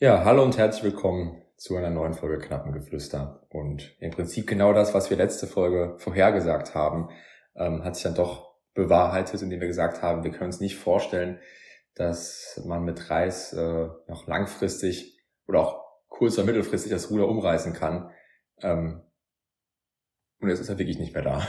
Ja, hallo und herzlich willkommen zu einer neuen Folge Knappengeflüster. Und im Prinzip genau das, was wir letzte Folge vorhergesagt haben, ähm, hat sich dann doch bewahrheitet, indem wir gesagt haben, wir können uns nicht vorstellen, dass man mit Reis äh, noch langfristig oder auch kurz- oder mittelfristig das Ruder umreißen kann. Ähm, und jetzt ist er wirklich nicht mehr da.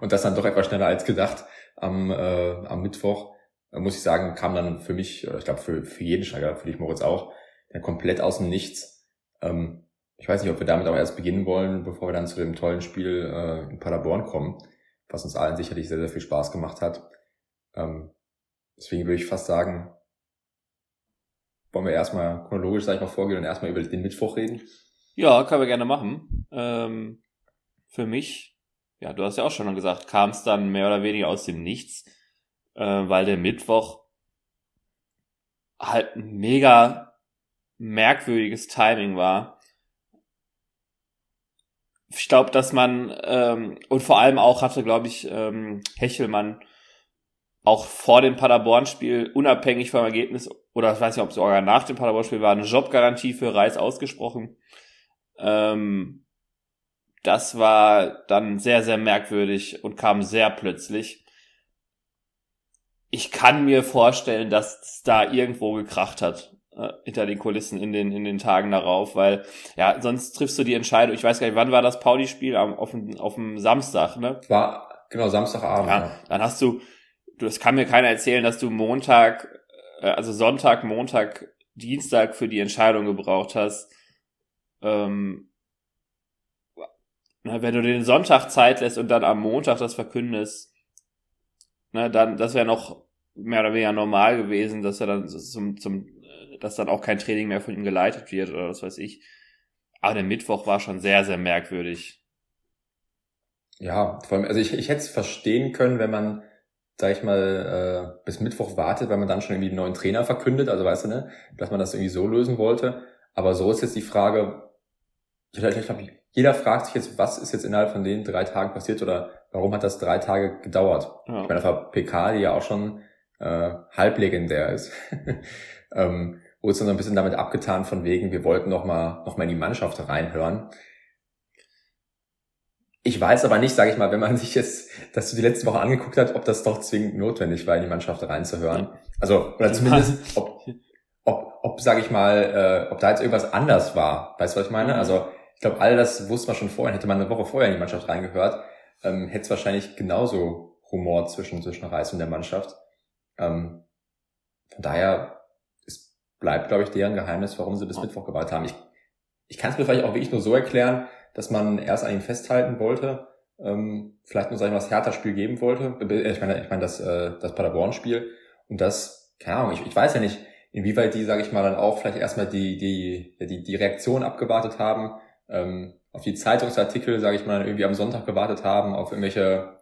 Und das dann doch etwas schneller als gedacht am, äh, am Mittwoch, äh, muss ich sagen, kam dann für mich, ich glaube für, für jeden Steiger, für dich Moritz auch, ja, komplett aus dem Nichts. Ähm, ich weiß nicht, ob wir damit aber erst beginnen wollen, bevor wir dann zu dem tollen Spiel äh, in Paderborn kommen, was uns allen sicherlich sehr, sehr viel Spaß gemacht hat. Ähm, deswegen würde ich fast sagen, wollen wir erstmal chronologisch, sag ich mal, vorgehen und erstmal über den Mittwoch reden? Ja, können wir gerne machen. Ähm, für mich, ja, du hast ja auch schon gesagt, kam es dann mehr oder weniger aus dem Nichts, äh, weil der Mittwoch halt mega merkwürdiges Timing war. Ich glaube, dass man ähm, und vor allem auch hatte, glaube ich, ähm, Hechelmann auch vor dem Paderborn-Spiel unabhängig vom Ergebnis oder ich weiß nicht, ob es sogar nach dem Paderborn-Spiel war, eine Jobgarantie für Reis ausgesprochen. Ähm, das war dann sehr, sehr merkwürdig und kam sehr plötzlich. Ich kann mir vorstellen, dass es da irgendwo gekracht hat äh, hinter den Kulissen in den, in den Tagen darauf, weil, ja, sonst triffst du die Entscheidung, ich weiß gar nicht, wann war das Pauli-Spiel? Auf dem, auf dem Samstag, ne? War, genau, Samstagabend. Ja, dann hast du, du, das kann mir keiner erzählen, dass du Montag, äh, also Sonntag, Montag, Dienstag für die Entscheidung gebraucht hast. Ähm, wenn du den Sonntag Zeit lässt und dann am Montag das verkündest, ne, dann, das wäre noch mehr oder weniger normal gewesen, dass er dann zum, zum dass dann auch kein Training mehr von ihm geleitet wird oder was weiß ich. Aber der Mittwoch war schon sehr, sehr merkwürdig. Ja, vor allem, also ich, ich hätte es verstehen können, wenn man, sag ich mal, äh, bis Mittwoch wartet, weil man dann schon irgendwie einen neuen Trainer verkündet, also weißt du, ne, dass man das irgendwie so lösen wollte. Aber so ist jetzt die Frage, ich, ich glaube, jeder fragt sich jetzt, was ist jetzt innerhalb von den drei Tagen passiert oder warum hat das drei Tage gedauert? Ja. Ich meine, das war PK, die ja auch schon äh, halblegendär ist. ähm, wurde es dann so ein bisschen damit abgetan von wegen, wir wollten noch mal, noch mal in die Mannschaft reinhören. Ich weiß aber nicht, sage ich mal, wenn man sich jetzt das die letzte Woche angeguckt hat, ob das doch zwingend notwendig war, in die Mannschaft reinzuhören. Also, oder zumindest, ob, ob, ob sage ich mal, äh, ob da jetzt irgendwas anders war. Weißt du, was ich meine? Mhm. Also, ich glaube, all das wusste man schon vorher. Hätte man eine Woche vorher in die Mannschaft reingehört, ähm, hätte es wahrscheinlich genauso Humor zwischen, zwischen Reis und der Mannschaft. Ähm, von daher bleibt, glaube ich, deren Geheimnis, warum sie bis Mittwoch gewartet haben. Ich, ich kann es mir vielleicht auch wirklich nur so erklären, dass man erst an ihm festhalten wollte, ähm, vielleicht nur, sag ich mal, das Hertha-Spiel geben wollte. Äh, ich meine, ich meine das, äh, das Paderborn-Spiel. Und das, keine Ahnung, ich, ich weiß ja nicht, inwieweit die, sage ich mal, dann auch vielleicht erstmal die, die, die, die Reaktion abgewartet haben, ähm, auf die Zeitungsartikel, sage ich mal, irgendwie am Sonntag gewartet haben, auf irgendwelche,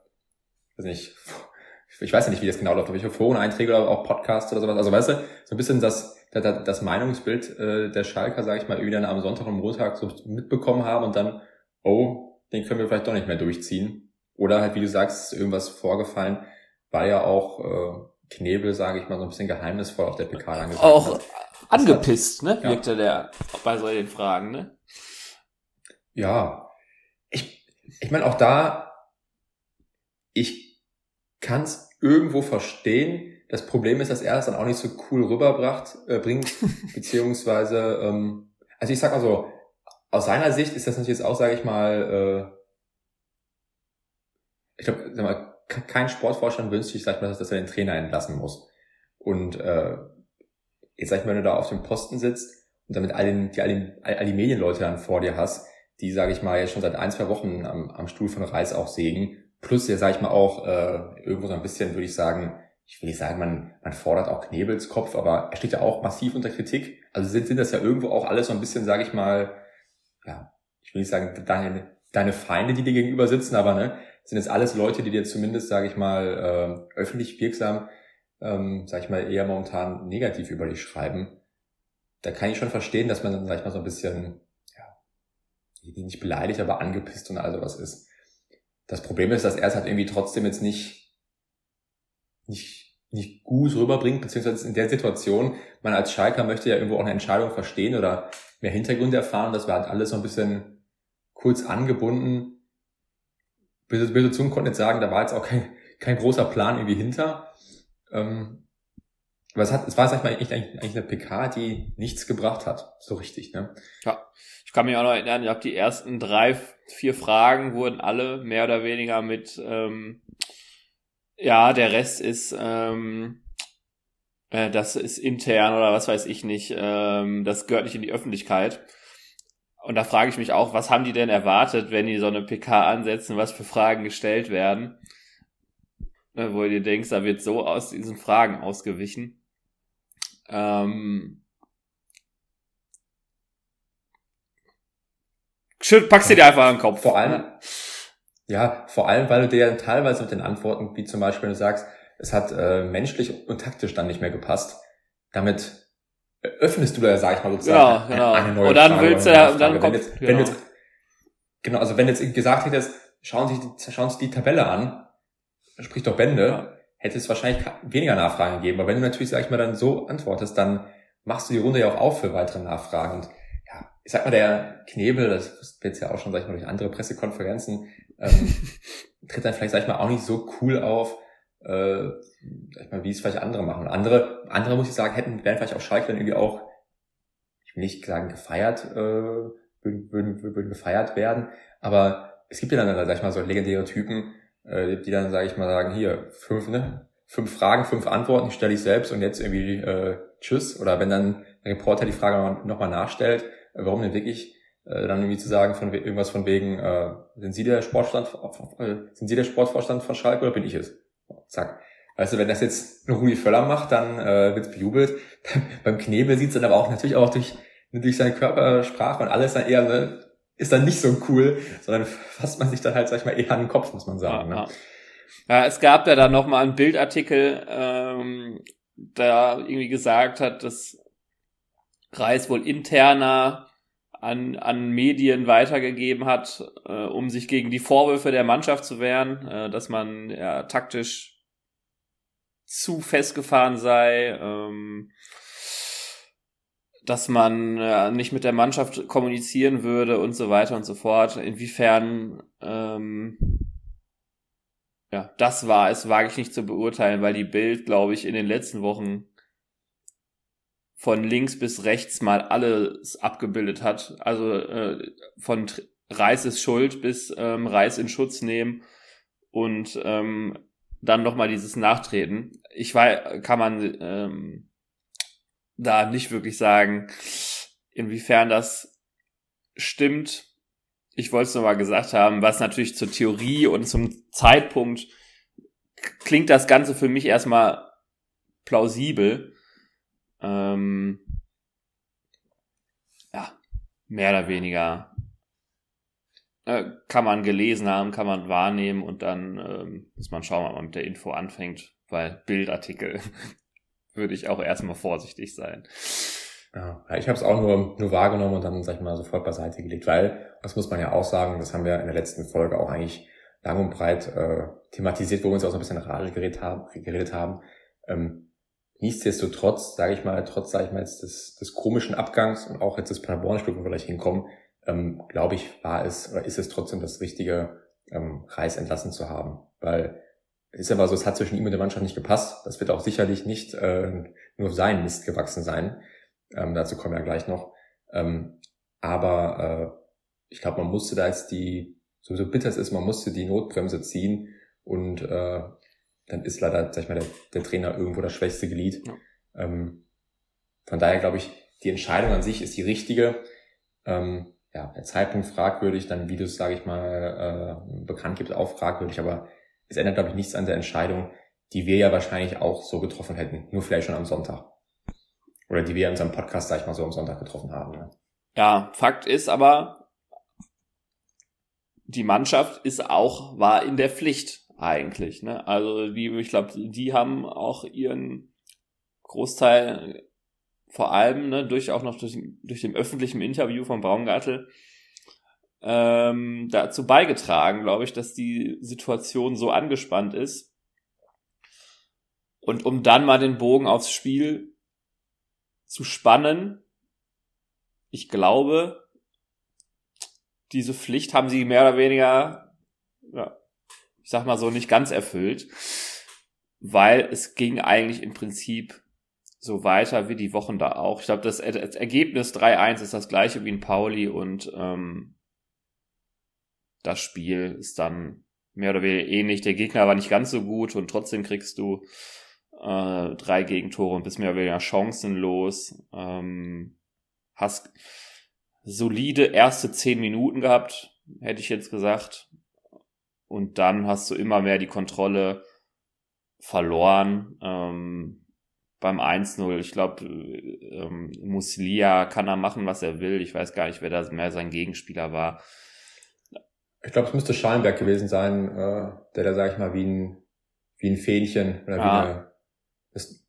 weiß nicht, ich weiß ja nicht, wie das genau läuft, auf welche Foreneinträge oder auch Podcasts oder sowas. Also weißt du, so ein bisschen das, das Meinungsbild äh, der Schalker, sage ich mal, irgendwie dann am Sonntag und Montag so mitbekommen haben und dann, oh, den können wir vielleicht doch nicht mehr durchziehen. Oder halt, wie du sagst, ist irgendwas vorgefallen, war ja auch äh, Knebel, sage ich mal, so ein bisschen geheimnisvoll auf der PK angesagt Auch hat. angepisst, ne, ja. wirkte der bei solchen Fragen, ne? Ja. Ich, ich meine, auch da, ich kann es irgendwo verstehen, das Problem ist, dass er es dann auch nicht so cool rüberbracht, äh, bringt, beziehungsweise, ähm, also ich sag mal so, aus seiner Sicht ist das natürlich jetzt auch, sage ich mal, äh, ich glaube, sag mal, kein Sportvorstand wünscht sich, sag ich mal, dass er den Trainer entlassen muss. Und äh, jetzt sag ich mal, wenn du da auf dem Posten sitzt und damit all, den, die, all, den, all die Medienleute dann vor dir hast, die, sage ich mal, jetzt schon seit ein, zwei Wochen am, am Stuhl von Reis auch sägen, plus ja, sag ich mal, auch äh, irgendwo so ein bisschen, würde ich sagen, ich will nicht sagen, man, man fordert auch Knebels Kopf, aber er steht ja auch massiv unter Kritik. Also sind, sind das ja irgendwo auch alles so ein bisschen, sage ich mal, ja, ich will nicht sagen, deine, deine Feinde, die dir gegenüber sitzen, aber ne, sind jetzt alles Leute, die dir zumindest, sage ich mal, äh, öffentlich wirksam, ähm, sage ich mal, eher momentan negativ über dich schreiben. Da kann ich schon verstehen, dass man dann, sag ich mal, so ein bisschen, ja, nicht beleidigt, aber angepisst und all sowas ist. Das Problem ist, dass er es halt irgendwie trotzdem jetzt nicht nicht nicht gut rüberbringt, beziehungsweise in der Situation, man als Schalker möchte ja irgendwo auch eine Entscheidung verstehen oder mehr Hintergründe erfahren. Das war halt alles so ein bisschen kurz angebunden. Böse, böse Zungen konnten jetzt sagen, da war jetzt auch kein, kein großer Plan irgendwie hinter. Ähm, aber es, hat, es war, sag ich mal, eigentlich, eigentlich eine PK, die nichts gebracht hat. So richtig, ne? Ja. Ich kann mich auch noch erinnern, ich habe die ersten drei, vier Fragen wurden alle mehr oder weniger mit ähm, ja, der Rest ist, ähm, äh, das ist intern oder was weiß ich nicht. Ähm, das gehört nicht in die Öffentlichkeit. Und da frage ich mich auch, was haben die denn erwartet, wenn die so eine PK ansetzen, was für Fragen gestellt werden? Äh, wo du denkst, da wird so aus diesen Fragen ausgewichen. Ähm, packst du dir einfach an den Kopf. Vor allem, ja, vor allem, weil du dir ja teilweise mit den Antworten, wie zum Beispiel, wenn du sagst, es hat äh, menschlich und taktisch dann nicht mehr gepasst, damit öffnest du da, sag ich mal, sozusagen ja, genau. eine neue Und dann Frage willst du ja, und dann kommt, wenn jetzt, genau. wenn jetzt, genau, also wenn jetzt gesagt hättest, schauen Sie, die, schauen Sie die Tabelle an, sprich doch Bände, ja. hätte es wahrscheinlich weniger Nachfragen gegeben. Aber wenn du natürlich, sag ich mal, dann so antwortest, dann machst du die Runde ja auch auf für weitere Nachfragen. Und ja, ich sag mal, der Knebel, das wird jetzt ja auch schon, sag ich mal, durch andere Pressekonferenzen, ähm, tritt dann vielleicht, sag ich mal, auch nicht so cool auf, äh, sag ich mal, wie es vielleicht andere machen. Andere, andere muss ich sagen, hätten, wären vielleicht auch Schalke dann irgendwie auch, ich will nicht sagen gefeiert, äh, würden, würden, würden gefeiert werden, aber es gibt ja dann, sag ich mal, so legendäre Typen, äh, die dann, sag ich mal, sagen, hier, fünf, ne, fünf Fragen, fünf Antworten, stelle ich selbst und jetzt irgendwie äh, tschüss. Oder wenn dann der Reporter die Frage nochmal nachstellt, äh, warum denn wirklich äh, dann irgendwie zu sagen von irgendwas von wegen, äh, sind Sie der Sportstand, äh, sind Sie der Sportvorstand von Schalke oder bin ich es? Zack. Weißt du, wenn das jetzt Rudi Völler macht, dann äh, wird bejubelt. Beim Knebel sieht's dann aber auch natürlich auch durch, durch seine Körpersprache und alles dann eher, ne, ist dann nicht so cool, sondern fasst man sich dann halt, sag ich mal, eher an den Kopf, muss man sagen. Ja, ne? ja. es gab ja dann nochmal einen Bildartikel, ähm, der irgendwie gesagt hat, dass Reis wohl interner an, an Medien weitergegeben hat, äh, um sich gegen die Vorwürfe der Mannschaft zu wehren, äh, dass man ja, taktisch zu festgefahren sei, ähm, dass man äh, nicht mit der Mannschaft kommunizieren würde und so weiter und so fort. Inwiefern ähm, ja, das war es, wage ich nicht zu beurteilen, weil die Bild, glaube ich, in den letzten Wochen von links bis rechts mal alles abgebildet hat. Also äh, von Reis ist Schuld bis ähm, Reis in Schutz nehmen und ähm, dann nochmal dieses Nachtreten. Ich weiß, kann man ähm, da nicht wirklich sagen, inwiefern das stimmt. Ich wollte es nur mal gesagt haben, was natürlich zur Theorie und zum Zeitpunkt klingt das Ganze für mich erstmal plausibel. Ähm, ja, mehr oder weniger äh, kann man gelesen haben, kann man wahrnehmen und dann ähm, muss man schauen, ob man mit der Info anfängt, weil Bildartikel würde ich auch erstmal vorsichtig sein. Ja, ich habe es auch nur, nur wahrgenommen und dann, sag ich mal, sofort beiseite gelegt, weil, das muss man ja auch sagen, das haben wir in der letzten Folge auch eigentlich lang und breit äh, thematisiert, wo wir uns auch so ein bisschen Radel geredet. Geredet haben. Ähm, Nichtsdestotrotz, sage ich mal, trotz, sage ich mal, jetzt des, des komischen Abgangs und auch jetzt des Paderborn-Spiel, wo wir gleich hinkommen, ähm, glaube ich, war es oder ist es trotzdem das Richtige, ähm, Reis entlassen zu haben. Weil ist aber so, es hat zwischen ihm und der Mannschaft nicht gepasst. Das wird auch sicherlich nicht äh, nur sein Mist gewachsen sein. Ähm, dazu kommen wir ja gleich noch. Ähm, aber äh, ich glaube, man musste da jetzt die, so, so bitter es ist, man musste die Notbremse ziehen und äh, dann ist leider, sag ich mal, der, der Trainer irgendwo das schwächste Glied. Ja. Ähm, von daher glaube ich, die Entscheidung an sich ist die richtige. Ähm, ja, der Zeitpunkt fragwürdig, dann wie du es, sage ich mal, äh, bekannt gibt, auch fragwürdig, aber es ändert, glaube ich, nichts an der Entscheidung, die wir ja wahrscheinlich auch so getroffen hätten, nur vielleicht schon am Sonntag. Oder die wir in unserem Podcast, sag ich mal, so am Sonntag getroffen haben. Ne? Ja, Fakt ist aber, die Mannschaft ist auch, war in der Pflicht eigentlich. Ne? Also die, ich glaube, die haben auch ihren Großteil vor allem ne, durch auch noch durch, durch den öffentlichen Interview von Baumgartel ähm, dazu beigetragen, glaube ich, dass die Situation so angespannt ist. Und um dann mal den Bogen aufs Spiel zu spannen, ich glaube, diese Pflicht haben sie mehr oder weniger, ja, ich sag mal so, nicht ganz erfüllt, weil es ging eigentlich im Prinzip so weiter wie die Wochen da auch. Ich glaube, das, Ergebnis 3-1 ist das gleiche wie in Pauli und ähm, das Spiel ist dann mehr oder weniger ähnlich. Der Gegner war nicht ganz so gut und trotzdem kriegst du äh, drei Gegentore und bist mehr oder weniger chancenlos. Ähm, hast solide erste zehn Minuten gehabt, hätte ich jetzt gesagt. Und dann hast du immer mehr die Kontrolle verloren. Ähm, beim 1-0. Ich glaube, ähm, Muslia kann er machen, was er will. Ich weiß gar nicht, wer da mehr sein Gegenspieler war. Ich glaube, es müsste Schallenberg gewesen sein, äh, der da, sag ich mal, wie ein, wie ein Fähnchen oder ja. wie eine,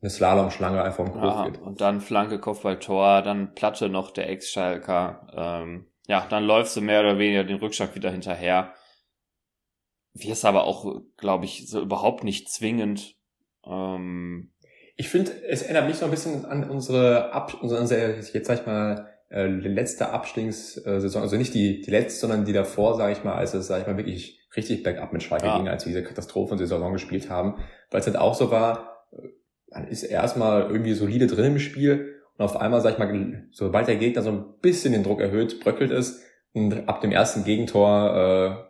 eine Slalomschlange einfach im Kopf ja, geht. Und dann Flanke, Kopfball, Tor, dann Platte noch der Ex-Schalker. Ähm, ja, dann läufst du mehr oder weniger den Rückschlag wieder hinterher. Wirst aber auch, glaube ich, so überhaupt nicht zwingend. Ähm, ich finde, es erinnert mich so ein bisschen an unsere, Ab unsere jetzt sag ich mal, äh, letzte Abstiegssaison, also nicht die, die letzte, sondern die davor, sage ich mal, als es, sage ich mal, wirklich richtig bergab mit Schalke ja. ging, als wir diese Katastrophensaison gespielt haben, weil es halt auch so war, äh, man ist erstmal irgendwie solide drin im Spiel und auf einmal, sag ich mal, sobald der Gegner so ein bisschen den Druck erhöht, bröckelt es und ab dem ersten Gegentor, äh,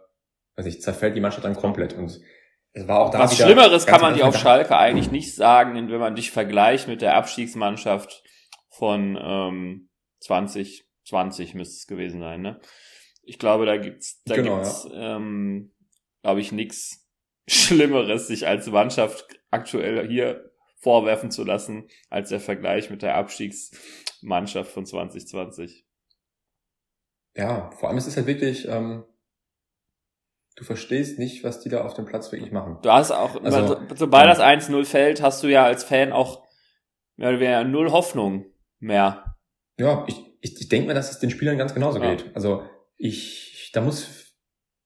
weiß ich, zerfällt die Mannschaft dann komplett und es war auch da Was Schlimmeres kann man dir auf Schalke eigentlich nicht sagen, wenn man dich vergleicht mit der Abstiegsmannschaft von ähm, 2020 müsste es gewesen sein, ne? Ich glaube, da gibt's, da genau, gibt's, ja. ähm, glaube ich, nichts Schlimmeres, sich als Mannschaft aktuell hier vorwerfen zu lassen, als der Vergleich mit der Abstiegsmannschaft von 2020. Ja, vor allem ist es halt wirklich, ähm, du verstehst nicht, was die da auf dem Platz wirklich machen. Du hast auch, also, sobald das 1-0 fällt, hast du ja als Fan auch mehr oder weniger null Hoffnung mehr. Ja, ich, ich, ich denke mir, dass es den Spielern ganz genauso ja. geht. Also ich, da muss,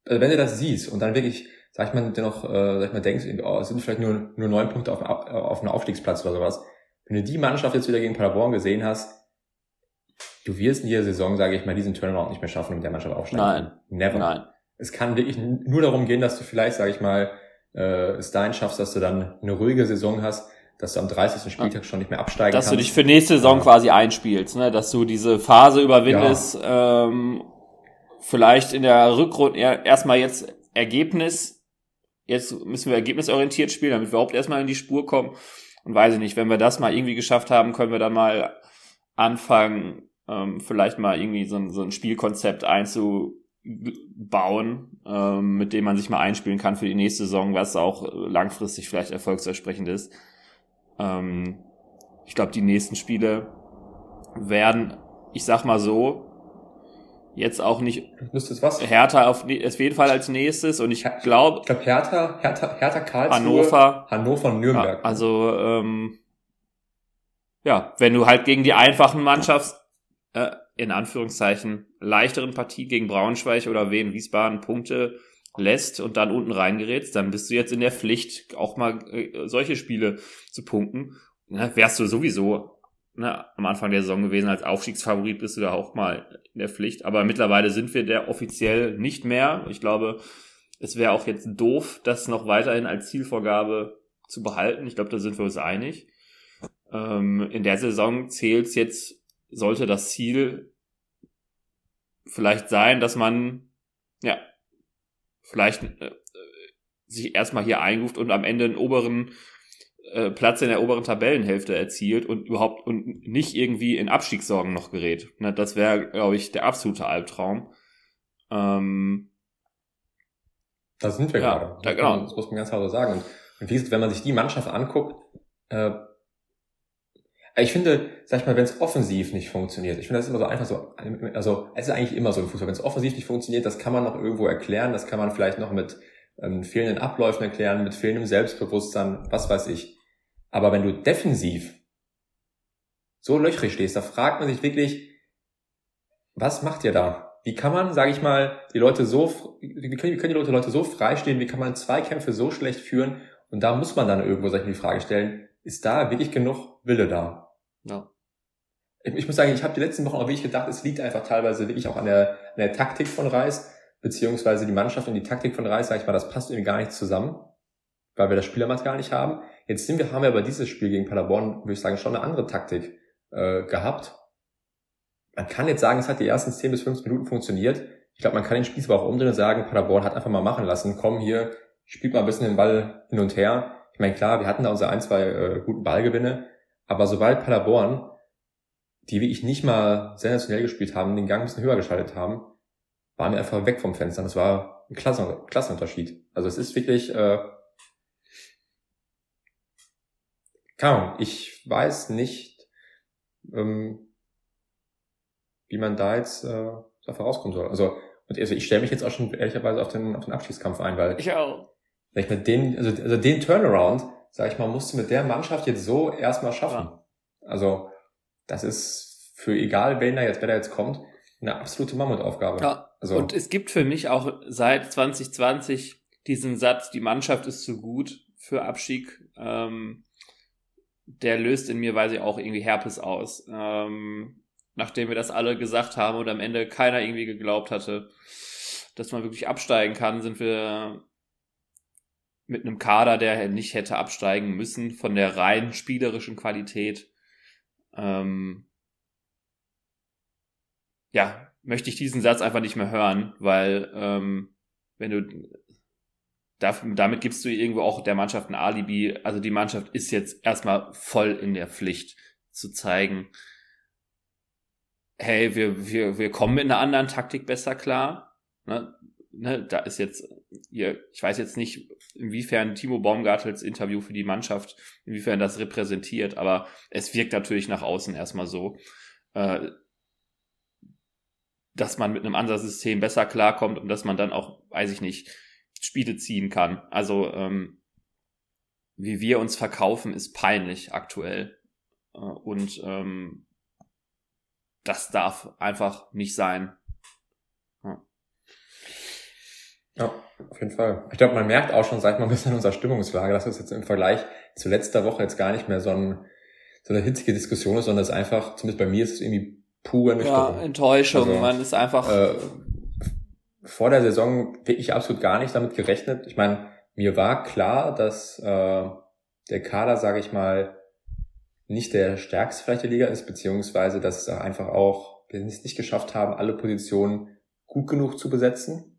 also wenn du das siehst und dann wirklich, sag ich mal, dennoch, äh, sag ich mal, denkst, oh, es sind vielleicht nur, nur neun Punkte auf, auf einem Aufstiegsplatz oder sowas. Wenn du die Mannschaft jetzt wieder gegen Paderborn gesehen hast, du wirst in dieser Saison, sage ich mal, diesen Turnaround nicht mehr schaffen, mit der Mannschaft aufsteigen. Nein. Never. Nein es kann wirklich nur darum gehen, dass du vielleicht, sage ich mal, äh, es dahin schaffst, dass du dann eine ruhige Saison hast, dass du am 30. Spieltag schon nicht mehr absteigen dass kannst. Dass du dich für nächste Saison ja. quasi einspielst, ne? dass du diese Phase überwindest, ja. ähm, vielleicht in der Rückrunde erstmal jetzt Ergebnis, jetzt müssen wir ergebnisorientiert spielen, damit wir überhaupt erstmal in die Spur kommen. Und weiß ich nicht, wenn wir das mal irgendwie geschafft haben, können wir dann mal anfangen, ähm, vielleicht mal irgendwie so ein, so ein Spielkonzept einzu, bauen, ähm, mit dem man sich mal einspielen kann für die nächste Saison, was auch langfristig vielleicht erfolgsversprechend ist. Ähm, ich glaube, die nächsten Spiele werden, ich sag mal so, jetzt auch nicht? Hertha auf, auf jeden Fall als nächstes und ich glaube ich glaube Hertha Hertha Hertha Karlsruhe Hannover Hannover und Nürnberg ja, also ähm, ja wenn du halt gegen die einfachen Mannschafts äh, in Anführungszeichen leichteren Partie gegen Braunschweig oder Wien Wiesbaden Punkte lässt und dann unten reingerätst, dann bist du jetzt in der Pflicht, auch mal äh, solche Spiele zu punkten. Ne, wärst du sowieso ne, am Anfang der Saison gewesen als Aufstiegsfavorit, bist du da auch mal in der Pflicht. Aber mittlerweile sind wir der offiziell nicht mehr. Ich glaube, es wäre auch jetzt doof, das noch weiterhin als Zielvorgabe zu behalten. Ich glaube, da sind wir uns einig. Ähm, in der Saison zählt jetzt sollte das Ziel vielleicht sein, dass man, ja, vielleicht äh, sich erstmal hier einruft und am Ende einen oberen äh, Platz in der oberen Tabellenhälfte erzielt und überhaupt und nicht irgendwie in Abstiegssorgen noch gerät. Ne, das wäre, glaube ich, der absolute Albtraum. Ähm, da sind wir ja, gerade. Da, genau. Das muss man ganz klar so sagen. Und, und wie gesagt, wenn man sich die Mannschaft anguckt, äh, ich finde, sag ich mal, wenn es offensiv nicht funktioniert, ich finde das ist immer so einfach so, also es ist eigentlich immer so im Fußball, wenn es offensiv nicht funktioniert, das kann man noch irgendwo erklären, das kann man vielleicht noch mit ähm, fehlenden Abläufen erklären, mit fehlendem Selbstbewusstsein, was weiß ich. Aber wenn du defensiv so löchrig stehst, da fragt man sich wirklich, was macht ihr da? Wie kann man, sage ich mal, die Leute so, wie können, wie können die Leute, Leute so freistehen, wie kann man Zweikämpfe so schlecht führen? Und da muss man dann irgendwo sich die Frage stellen, ist da wirklich genug Wille da. Ja. Ich, ich muss sagen, ich habe die letzten Wochen auch wirklich gedacht, es liegt einfach teilweise wirklich auch an der, an der Taktik von Reis, beziehungsweise die Mannschaft und die Taktik von Reis, sag ich mal, das passt irgendwie gar nicht zusammen, weil wir das Spielermaterial nicht haben. Jetzt sind wir, haben wir aber dieses Spiel gegen Paderborn, würde ich sagen, schon eine andere Taktik äh, gehabt. Man kann jetzt sagen, es hat die ersten 10 bis 15 Minuten funktioniert. Ich glaube, man kann den Spieß aber auch umdrehen und sagen, Paderborn hat einfach mal machen lassen. Komm hier, spielt mal ein bisschen den Ball hin und her. Ich meine, klar, wir hatten da unsere ein, zwei äh, guten Ballgewinne, aber sobald Paderborn, die wirklich nicht mal sensationell gespielt haben, den Gang ein bisschen höher geschaltet haben, waren wir einfach weg vom Fenster. Das war ein Klassen Klassenunterschied. Also es ist wirklich, äh, keine Ahnung, ich weiß nicht, ähm, wie man da jetzt äh, dafür rauskommen soll. Also, also ich stelle mich jetzt auch schon ehrlicherweise auf den, auf den Abschiedskampf ein, weil ich auch. Ich mit den, also, also den Turnaround, sag ich mal, musst du mit der Mannschaft jetzt so erstmal schaffen. Ja. Also das ist für egal wen da jetzt, wer da jetzt kommt, eine absolute Mammutaufgabe. Ja. Also, und es gibt für mich auch seit 2020 diesen Satz, die Mannschaft ist zu gut für Abstieg. Ähm, der löst in mir, weiß ich auch, irgendwie Herpes aus. Ähm, nachdem wir das alle gesagt haben und am Ende keiner irgendwie geglaubt hatte, dass man wirklich absteigen kann, sind wir mit einem Kader, der nicht hätte absteigen müssen, von der rein spielerischen Qualität. Ähm, ja, möchte ich diesen Satz einfach nicht mehr hören, weil ähm, wenn du damit gibst du irgendwo auch der Mannschaft ein Alibi. Also die Mannschaft ist jetzt erstmal voll in der Pflicht zu zeigen, hey, wir, wir, wir kommen mit einer anderen Taktik besser klar. Ne? Ne, da ist jetzt, ihr, ich weiß jetzt nicht, inwiefern Timo Baumgartels Interview für die Mannschaft, inwiefern das repräsentiert, aber es wirkt natürlich nach außen erstmal so, äh, dass man mit einem Ansatz-System besser klarkommt und dass man dann auch, weiß ich nicht, Spiele ziehen kann. Also ähm, wie wir uns verkaufen, ist peinlich aktuell. Äh, und ähm, das darf einfach nicht sein. Ja. Ja, auf jeden Fall. Ich glaube, man merkt auch schon seit mal ein bisschen unserer Stimmungslage, dass es jetzt im Vergleich zu letzter Woche jetzt gar nicht mehr so, ein, so eine hitzige Diskussion ist, sondern es einfach, zumindest bei mir ist es irgendwie pure Ernüchterung. Ja, Enttäuschung. Also, man ist einfach... Äh, vor der Saison wirklich absolut gar nicht damit gerechnet. Ich meine, mir war klar, dass äh, der Kader, sage ich mal, nicht der stärkste vielleicht der Liga ist, beziehungsweise dass es einfach auch, wir es nicht geschafft haben, alle Positionen gut genug zu besetzen.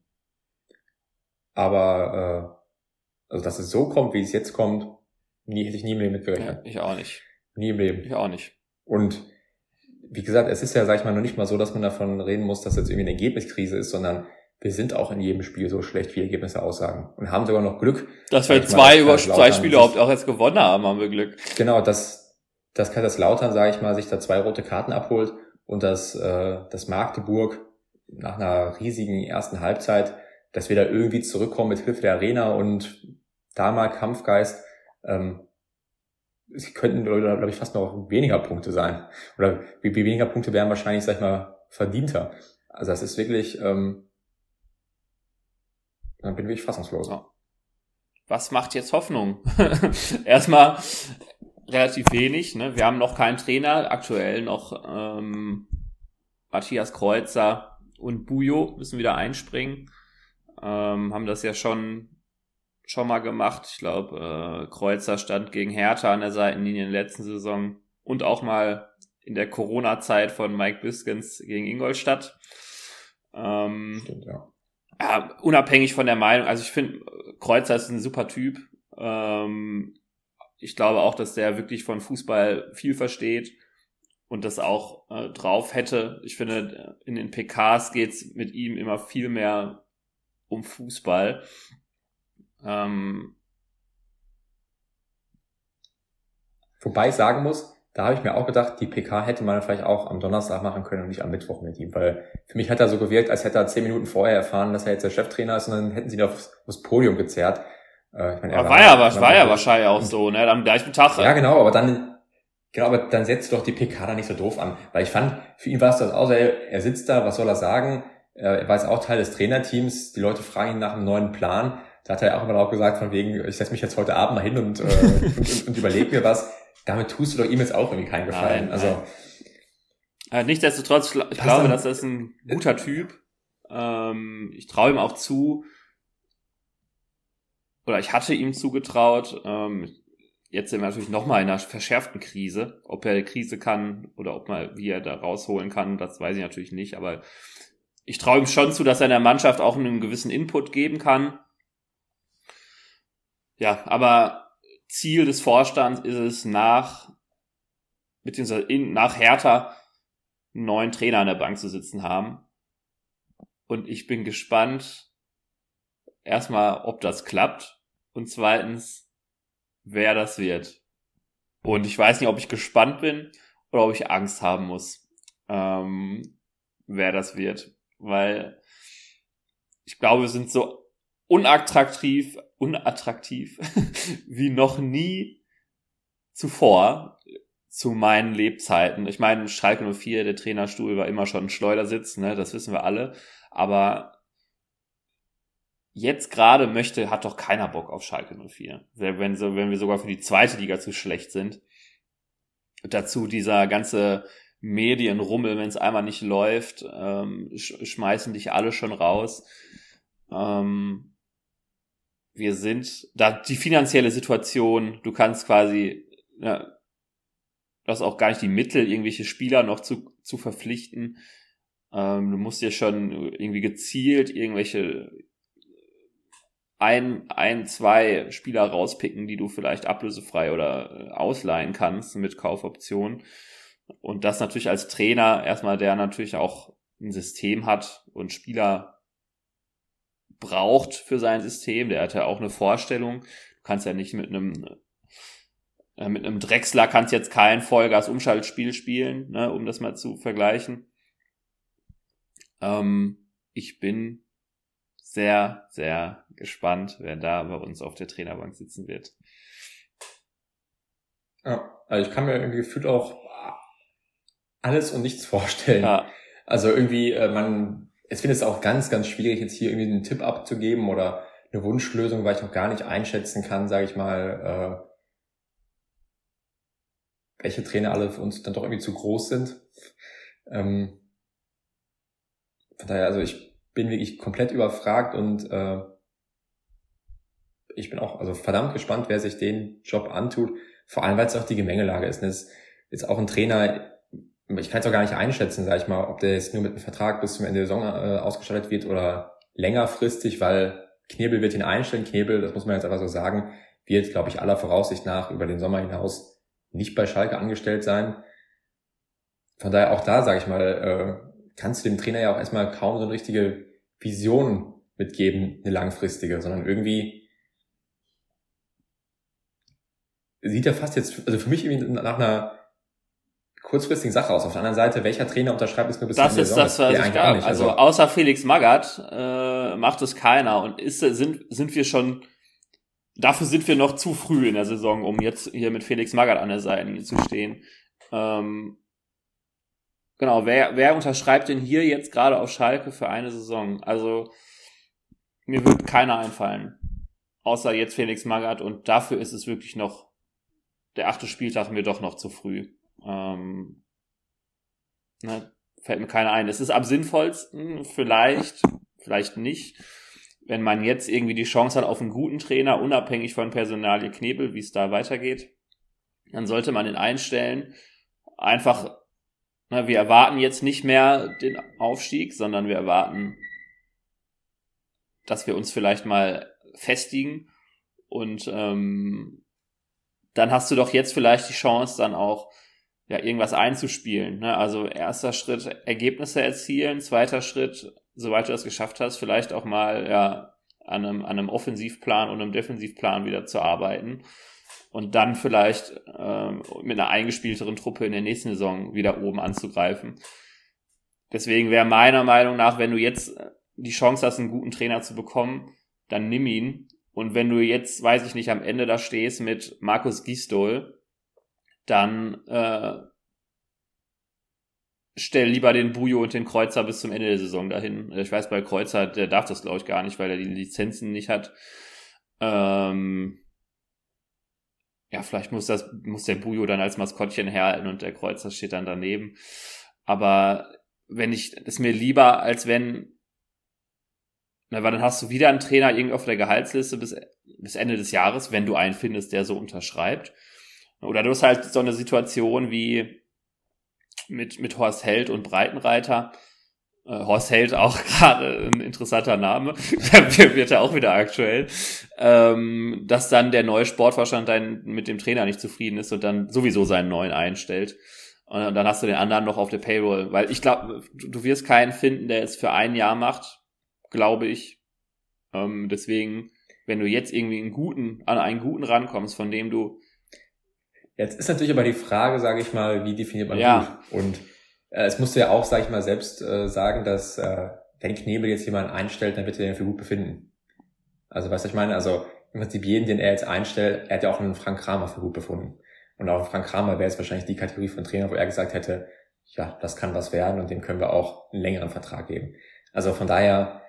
Aber äh, also dass es so kommt, wie es jetzt kommt, nie, hätte ich nie im Leben mitgerechnet. Ja, ich auch nicht. Nie im Leben. Ich auch nicht. Und wie gesagt, es ist ja, sag ich mal, noch nicht mal so, dass man davon reden muss, dass jetzt irgendwie eine Ergebniskrise ist, sondern wir sind auch in jedem Spiel so schlecht, wie Ergebnisse aussagen. Und haben sogar noch Glück. Dass wir zwei über zwei Spiele überhaupt auch jetzt gewonnen haben, haben wir Glück. Genau, dass dass Kaiserslautern, sage ich mal, sich da zwei rote Karten abholt und dass, äh, dass Magdeburg nach einer riesigen ersten Halbzeit, dass wir da irgendwie zurückkommen mit Hilfe der Arena und da mal Kampfgeist. Ähm, es könnten, glaube ich, fast noch weniger Punkte sein. Oder wie, wie weniger Punkte wären wahrscheinlich, sag ich mal, verdienter. Also das ist wirklich, ähm, dann bin ich fassungslos. Was macht jetzt Hoffnung? Erstmal relativ wenig. Ne? Wir haben noch keinen Trainer, aktuell noch ähm, Matthias Kreuzer und Bujo müssen wieder einspringen. Ähm, haben das ja schon schon mal gemacht. Ich glaube, äh, Kreuzer stand gegen Hertha an der Seitenlinie in der letzten Saison und auch mal in der Corona-Zeit von Mike Biskens gegen Ingolstadt. Ähm, Stimmt, ja. ja. Unabhängig von der Meinung, also ich finde, Kreuzer ist ein super Typ. Ähm, ich glaube auch, dass der wirklich von Fußball viel versteht und das auch äh, drauf hätte. Ich finde, in den PKs geht's mit ihm immer viel mehr um Fußball. Ähm Wobei ich sagen muss, da habe ich mir auch gedacht, die PK hätte man vielleicht auch am Donnerstag machen können und nicht am Mittwoch mit ihm, weil für mich hat er so gewirkt, als hätte er zehn Minuten vorher erfahren, dass er jetzt der Cheftrainer ist und dann hätten sie ihn aufs, aufs Podium gezerrt. Äh, ich meine, war, war, ja, war, war ja wahrscheinlich auch so, ne? Am gleichen Tag. Ja, genau, aber dann, genau, aber dann setzt doch die PK da nicht so doof an. Weil ich fand, für ihn war es das auch er, er sitzt da, was soll er sagen? Er war jetzt auch Teil des Trainerteams, die Leute fragen ihn nach einem neuen Plan. da hat er auch immer auch gesagt, von wegen, ich setze mich jetzt heute Abend mal hin und, äh, und, und, und überlege mir was. Damit tust du doch ihm jetzt auch irgendwie keinen Gefallen. Nein, also äh, nichtsdestotrotz, ich glaube, dass das ein guter Typ. Ähm, ich traue ihm auch zu, oder ich hatte ihm zugetraut, ähm, jetzt sind wir natürlich nochmal in einer verschärften Krise. Ob er die Krise kann oder ob mal, wie er da rausholen kann, das weiß ich natürlich nicht, aber ich traue ihm schon zu, dass er in der Mannschaft auch einen gewissen Input geben kann. Ja, aber Ziel des Vorstands ist es nach, beziehungsweise in, nach Hertha einen neuen Trainer an der Bank zu sitzen haben. Und ich bin gespannt, erstmal, ob das klappt und zweitens, wer das wird. Und ich weiß nicht, ob ich gespannt bin oder ob ich Angst haben muss, ähm, wer das wird. Weil ich glaube, wir sind so unattraktiv, unattraktiv wie noch nie zuvor zu meinen Lebzeiten. Ich meine, Schalke 04, der Trainerstuhl war immer schon ein Schleudersitz, ne, das wissen wir alle. Aber jetzt gerade möchte, hat doch keiner Bock auf Schalke 04. Wenn, wenn wir sogar für die zweite Liga zu schlecht sind. Dazu dieser ganze Medienrummel, wenn es einmal nicht läuft, ähm, sch schmeißen dich alle schon raus. Ähm, wir sind, da die finanzielle Situation, du kannst quasi, ja, du hast auch gar nicht die Mittel, irgendwelche Spieler noch zu, zu verpflichten. Ähm, du musst dir schon irgendwie gezielt irgendwelche ein, ein, zwei Spieler rauspicken, die du vielleicht ablösefrei oder äh, ausleihen kannst mit Kaufoptionen. Und das natürlich als Trainer erstmal, der natürlich auch ein System hat und Spieler braucht für sein System. Der hat ja auch eine Vorstellung. Du kannst ja nicht mit einem äh, mit einem Drechsler kannst jetzt kein Vollgas-Umschaltspiel spielen, ne, um das mal zu vergleichen. Ähm, ich bin sehr, sehr gespannt, wer da bei uns auf der Trainerbank sitzen wird. Ja, also ich kann mir gefühlt auch alles und nichts vorstellen. Ja. Also irgendwie, äh, man, ich finde es auch ganz, ganz schwierig, jetzt hier irgendwie einen Tipp abzugeben oder eine Wunschlösung, weil ich noch gar nicht einschätzen kann, sage ich mal, äh, welche Trainer alle für uns dann doch irgendwie zu groß sind. Ähm, von daher, also ich bin wirklich komplett überfragt und äh, ich bin auch also verdammt gespannt, wer sich den Job antut. Vor allem, weil es auch die Gemengelage ist. Es ist auch ein Trainer, ich kann es auch gar nicht einschätzen, sag ich mal, ob der jetzt nur mit einem Vertrag bis zum Ende der Saison äh, ausgestattet wird oder längerfristig, weil Knebel wird ihn einstellen. Knebel, das muss man jetzt einfach so sagen, wird, glaube ich, aller Voraussicht nach über den Sommer hinaus nicht bei Schalke angestellt sein. Von daher auch da, sage ich mal, äh, kannst du dem Trainer ja auch erstmal kaum so eine richtige Vision mitgeben, eine langfristige, sondern irgendwie sieht er fast jetzt, also für mich irgendwie nach einer kurzfristigen Sache aus. Auf der anderen Seite, welcher Trainer unterschreibt es nur bis Das ist das, was ich glaube. Also, also, außer Felix Magath äh, macht es keiner. Und ist, sind, sind wir schon, dafür sind wir noch zu früh in der Saison, um jetzt hier mit Felix Magath an der Seite zu stehen. Ähm, genau, wer, wer unterschreibt denn hier jetzt gerade auf Schalke für eine Saison? Also, mir wird keiner einfallen. Außer jetzt Felix Magath. Und dafür ist es wirklich noch der achte Spieltag mir doch noch zu früh. Ähm, ne, fällt mir keiner ein. Es ist am sinnvollsten, vielleicht, vielleicht nicht, wenn man jetzt irgendwie die Chance hat auf einen guten Trainer, unabhängig von Personalie Knebel, wie es da weitergeht, dann sollte man ihn einstellen. Einfach, na, ne, wir erwarten jetzt nicht mehr den Aufstieg, sondern wir erwarten, dass wir uns vielleicht mal festigen und ähm, dann hast du doch jetzt vielleicht die Chance, dann auch ja, irgendwas einzuspielen. Ne? Also erster Schritt Ergebnisse erzielen, zweiter Schritt, soweit du das geschafft hast, vielleicht auch mal ja, an, einem, an einem Offensivplan und einem Defensivplan wieder zu arbeiten und dann vielleicht ähm, mit einer eingespielteren Truppe in der nächsten Saison wieder oben anzugreifen. Deswegen wäre meiner Meinung nach, wenn du jetzt die Chance hast, einen guten Trainer zu bekommen, dann nimm ihn und wenn du jetzt, weiß ich nicht, am Ende da stehst mit Markus Gisdol, dann äh, stell lieber den Bujo und den Kreuzer bis zum Ende der Saison dahin. Ich weiß, bei Kreuzer, der darf das, glaube ich, gar nicht, weil er die Lizenzen nicht hat. Ähm, ja, vielleicht muss das, muss der Bujo dann als Maskottchen herhalten und der Kreuzer steht dann daneben. Aber wenn ich, ist mir lieber, als wenn, na, weil dann hast du wieder einen Trainer irgendwie auf der Gehaltsliste bis, bis Ende des Jahres, wenn du einen findest, der so unterschreibt. Oder du hast halt so eine Situation wie mit, mit Horst Held und Breitenreiter, äh, Horst Held auch gerade ein interessanter Name, wird er auch wieder aktuell, ähm, dass dann der neue Sportvorstand dann mit dem Trainer nicht zufrieden ist und dann sowieso seinen neuen einstellt. Und dann hast du den anderen noch auf der Payroll, weil ich glaube, du, du, wirst keinen finden, der es für ein Jahr macht, glaube ich. Ähm, deswegen, wenn du jetzt irgendwie einen guten, an einen guten rankommst, von dem du Jetzt ist natürlich aber die Frage, sage ich mal, wie definiert man ja. gut? Und äh, es musst du ja auch, sage ich mal, selbst äh, sagen, dass äh, wenn Knebel jetzt jemanden einstellt, dann wird er den für gut befinden. Also was ich meine, also im Prinzip jeden, den er jetzt einstellt, er hat ja auch einen Frank Kramer für gut befunden. Und auch Frank Kramer wäre jetzt wahrscheinlich die Kategorie von Trainer, wo er gesagt hätte, ja, das kann was werden und dem können wir auch einen längeren Vertrag geben. Also von daher,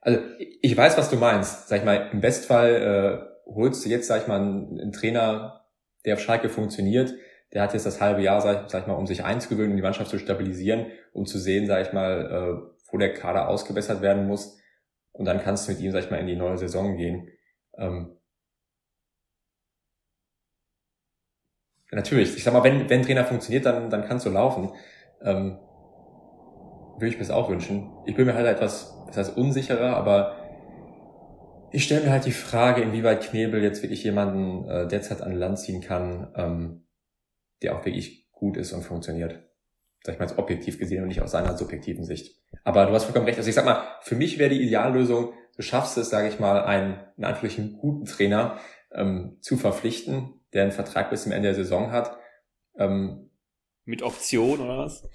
also ich weiß, was du meinst. Sag ich mal, im Bestfall äh, holst du jetzt, sag ich mal, einen, einen Trainer, der auf Schalke funktioniert, der hat jetzt das halbe Jahr, sag, sag ich mal, um sich einzugewöhnen, um die Mannschaft zu stabilisieren, um zu sehen, sag ich mal, äh, wo der Kader ausgebessert werden muss. Und dann kannst du mit ihm, sag ich mal, in die neue Saison gehen. Ähm, natürlich, ich sag mal, wenn, wenn Trainer funktioniert, dann, dann kannst du laufen. Ähm, würde ich mir das auch wünschen. Ich bin mir halt etwas, das heißt unsicherer, aber ich stelle mir halt die Frage, inwieweit Knebel jetzt wirklich jemanden äh, derzeit an Land ziehen kann, ähm, der auch wirklich gut ist und funktioniert. Sag ich mal, objektiv gesehen und nicht aus seiner subjektiven Sicht. Aber du hast vollkommen recht. Also ich sag mal, für mich wäre die Ideallösung, du schaffst es, sage ich mal, einen in Anführungsstrichen guten Trainer ähm, zu verpflichten, der einen Vertrag bis zum Ende der Saison hat. Ähm, mit Option oder was?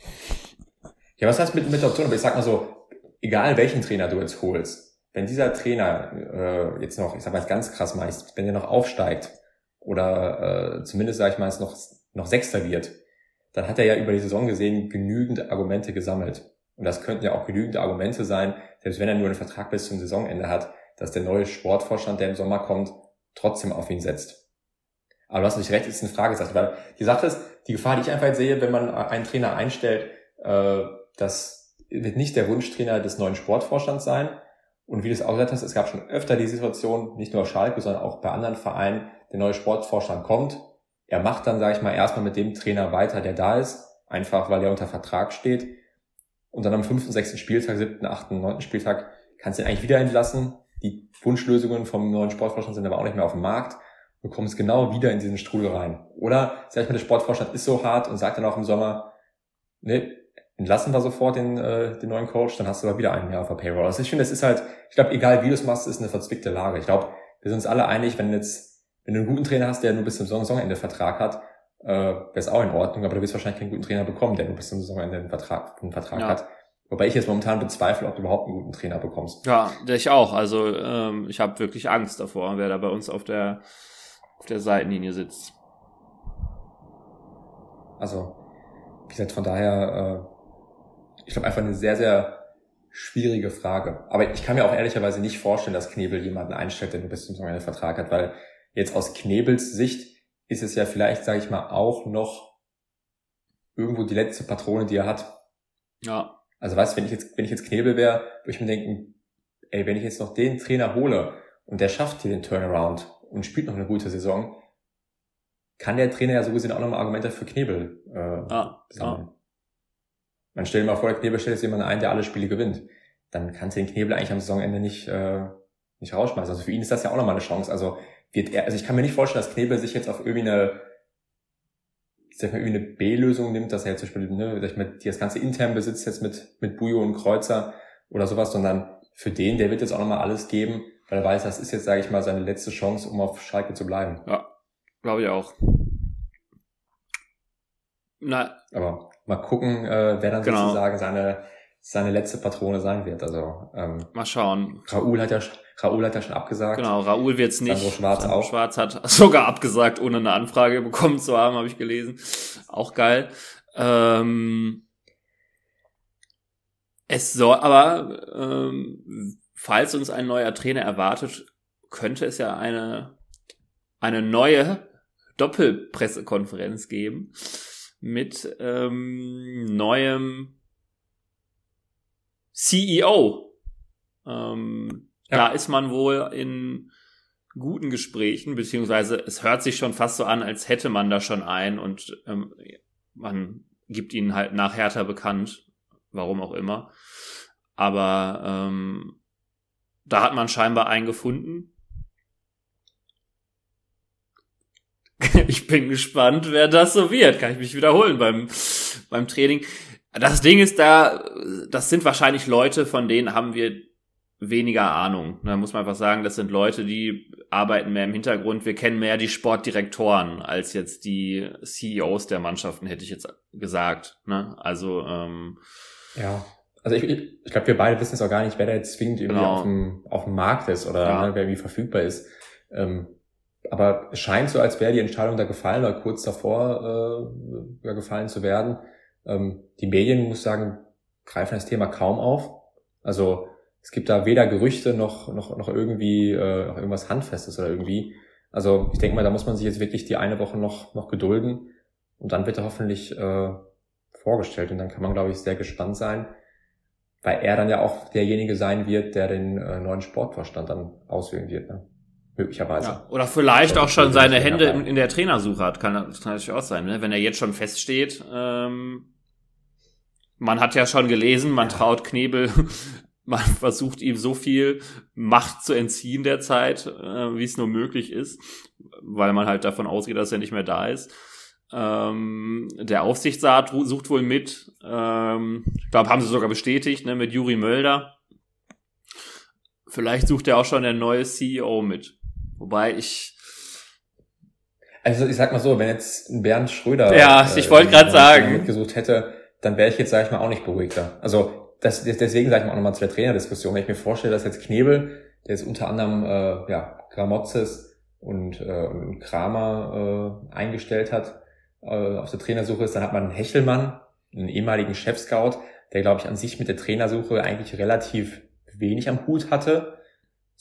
Ja, was heißt mit, mit Option? Aber ich sag mal so, egal welchen Trainer du jetzt holst, wenn dieser Trainer äh, jetzt noch, ich sag mal ganz krass meist, wenn der noch aufsteigt oder äh, zumindest, sag ich mal, es noch noch Sechster wird, dann hat er ja über die Saison gesehen genügend Argumente gesammelt. Und das könnten ja auch genügend Argumente sein, selbst wenn er nur einen Vertrag bis zum Saisonende hat, dass der neue Sportvorstand, der im Sommer kommt, trotzdem auf ihn setzt. Aber du hast nicht recht, ist eine Frage, weil die Sache ist, die Gefahr, die ich einfach sehe, wenn man einen Trainer einstellt, äh, das wird nicht der Wunschtrainer des neuen Sportvorstands sein. Und wie du es auch gesagt hast, es gab schon öfter die Situation, nicht nur auf Schalke, sondern auch bei anderen Vereinen, der neue Sportvorstand kommt, er macht dann, sage ich mal, erstmal mit dem Trainer weiter, der da ist, einfach weil er unter Vertrag steht. Und dann am fünften, sechsten Spieltag, siebten, achten, neunten Spieltag kannst du ihn eigentlich wieder entlassen. Die Wunschlösungen vom neuen Sportvorstand sind aber auch nicht mehr auf dem Markt. Du kommst genau wieder in diesen Strudel rein. Oder, sag ich mal, der Sportvorstand ist so hart und sagt dann auch im Sommer, ne, entlassen wir sofort den, äh, den neuen Coach, dann hast du aber wieder einen mehr auf der Payroll. Also ich finde, es ist halt, ich glaube, egal wie du es machst, ist eine verzwickte Lage. Ich glaube, wir sind uns alle einig, wenn jetzt wenn du einen guten Trainer hast, der nur bis zum Saisonende Vertrag hat, äh, wäre es auch in Ordnung, aber du wirst wahrscheinlich keinen guten Trainer bekommen, der nur bis zum Saisonende einen Vertrag, einen Vertrag ja. hat. Wobei ich jetzt momentan bezweifle, ob du überhaupt einen guten Trainer bekommst. Ja, ich auch. Also ähm, ich habe wirklich Angst davor, wer da bei uns auf der auf der Seitenlinie sitzt. Also, wie gesagt, von daher, äh, ich glaube einfach eine sehr, sehr schwierige Frage. Aber ich kann mir auch ehrlicherweise nicht vorstellen, dass Knebel jemanden einstellt, der nur bis zum Saisonende Vertrag hat, weil Jetzt aus Knebels Sicht ist es ja vielleicht, sage ich mal, auch noch irgendwo die letzte Patrone, die er hat. Ja. Also weißt, wenn ich jetzt, wenn ich jetzt Knebel wäre, würde ich mir denken, ey, wenn ich jetzt noch den Trainer hole und der schafft hier den Turnaround und spielt noch eine gute Saison, kann der Trainer ja so gesehen auch nochmal Argumente für Knebel äh, ah, sammeln. Ah. Man stellt mal vor, der Knebel stellt jetzt jemanden ein, der alle Spiele gewinnt. Dann kannst du den Knebel eigentlich am Saisonende nicht, äh, nicht rausschmeißen. Also für ihn ist das ja auch nochmal eine Chance. Also wird er, also ich kann mir nicht vorstellen, dass Knebel sich jetzt auf irgendwie eine, sag mal, irgendwie eine B-Lösung nimmt, dass er jetzt zum Beispiel, ne, sag ich mal, die das ganze intern besitzt jetzt mit, mit Bujo und Kreuzer oder sowas, sondern für den, der wird jetzt auch nochmal alles geben, weil er weiß, das ist jetzt, sage ich mal, seine letzte Chance, um auf Schalke zu bleiben. Ja, glaube ich auch. Na, Aber mal gucken, äh, wer dann genau. sozusagen seine, seine letzte Patrone sein wird. Also ähm, mal schauen. Raoul hat ja Raoul hat ja schon abgesagt. Genau, Raoul wird's nicht. Sandro Schwarz Sandro auch. Schwarz hat sogar abgesagt, ohne eine Anfrage bekommen zu haben, habe ich gelesen. Auch geil. Ähm, es soll aber, ähm, falls uns ein neuer Trainer erwartet, könnte es ja eine, eine neue Doppelpressekonferenz geben mit ähm, neuem CEO. Ähm, ja. Da ist man wohl in guten Gesprächen, beziehungsweise es hört sich schon fast so an, als hätte man da schon einen und ähm, man gibt ihn halt nach Hertha bekannt, warum auch immer. Aber ähm, da hat man scheinbar einen gefunden. ich bin gespannt, wer das so wird. Kann ich mich wiederholen beim, beim Training. Das Ding ist da, das sind wahrscheinlich Leute, von denen haben wir weniger Ahnung. Da muss man einfach sagen, das sind Leute, die arbeiten mehr im Hintergrund. Wir kennen mehr die Sportdirektoren als jetzt die CEOs der Mannschaften, hätte ich jetzt gesagt. Ne? Also ähm, ja. Also ich, ich, glaube, wir beide wissen es auch gar nicht, wer da jetzt zwingend irgendwie genau. auf, dem, auf dem Markt ist oder ja. ne, wer wie verfügbar ist. Ähm, aber es scheint so, als wäre die Entscheidung da gefallen oder kurz davor äh, gefallen zu werden. Ähm, die Medien, muss ich sagen, greifen das Thema kaum auf. Also es gibt da weder Gerüchte noch, noch, noch irgendwie äh, noch irgendwas Handfestes oder irgendwie. Also ich denke mal, da muss man sich jetzt wirklich die eine Woche noch, noch gedulden und dann wird er hoffentlich äh, vorgestellt und dann kann man, glaube ich, sehr gespannt sein, weil er dann ja auch derjenige sein wird, der den äh, neuen Sportvorstand dann auswählen wird. Ne? Möglicherweise. Ja, oder vielleicht auch schon seine Hände in, in, der Trainersuche hat, kann, das kann natürlich auch sein, ne? wenn er jetzt schon feststeht. Ähm, man hat ja schon gelesen, man traut Knebel, man versucht ihm so viel Macht zu entziehen derzeit, äh, wie es nur möglich ist, weil man halt davon ausgeht, dass er nicht mehr da ist. Ähm, der Aufsichtsrat sucht wohl mit, ähm, ich glaube, haben sie sogar bestätigt, ne, mit Juri Mölder. Vielleicht sucht er auch schon der neue CEO mit. Wobei ich. Also ich sag mal so, wenn jetzt Bernd Schröder ja, ich wollte gerade sagen mitgesucht hätte, dann wäre ich jetzt sag ich mal auch nicht beruhigter. Also das, deswegen sage ich mal auch nochmal zu der Trainerdiskussion, wenn ich mir vorstelle, dass jetzt Knebel, der jetzt unter anderem äh, ja Gramotzes und, äh, und Kramer äh, eingestellt hat, äh, auf der Trainersuche ist, dann hat man einen Hechelmann, einen ehemaligen Chef-Scout, der glaube ich an sich mit der Trainersuche eigentlich relativ wenig am Hut hatte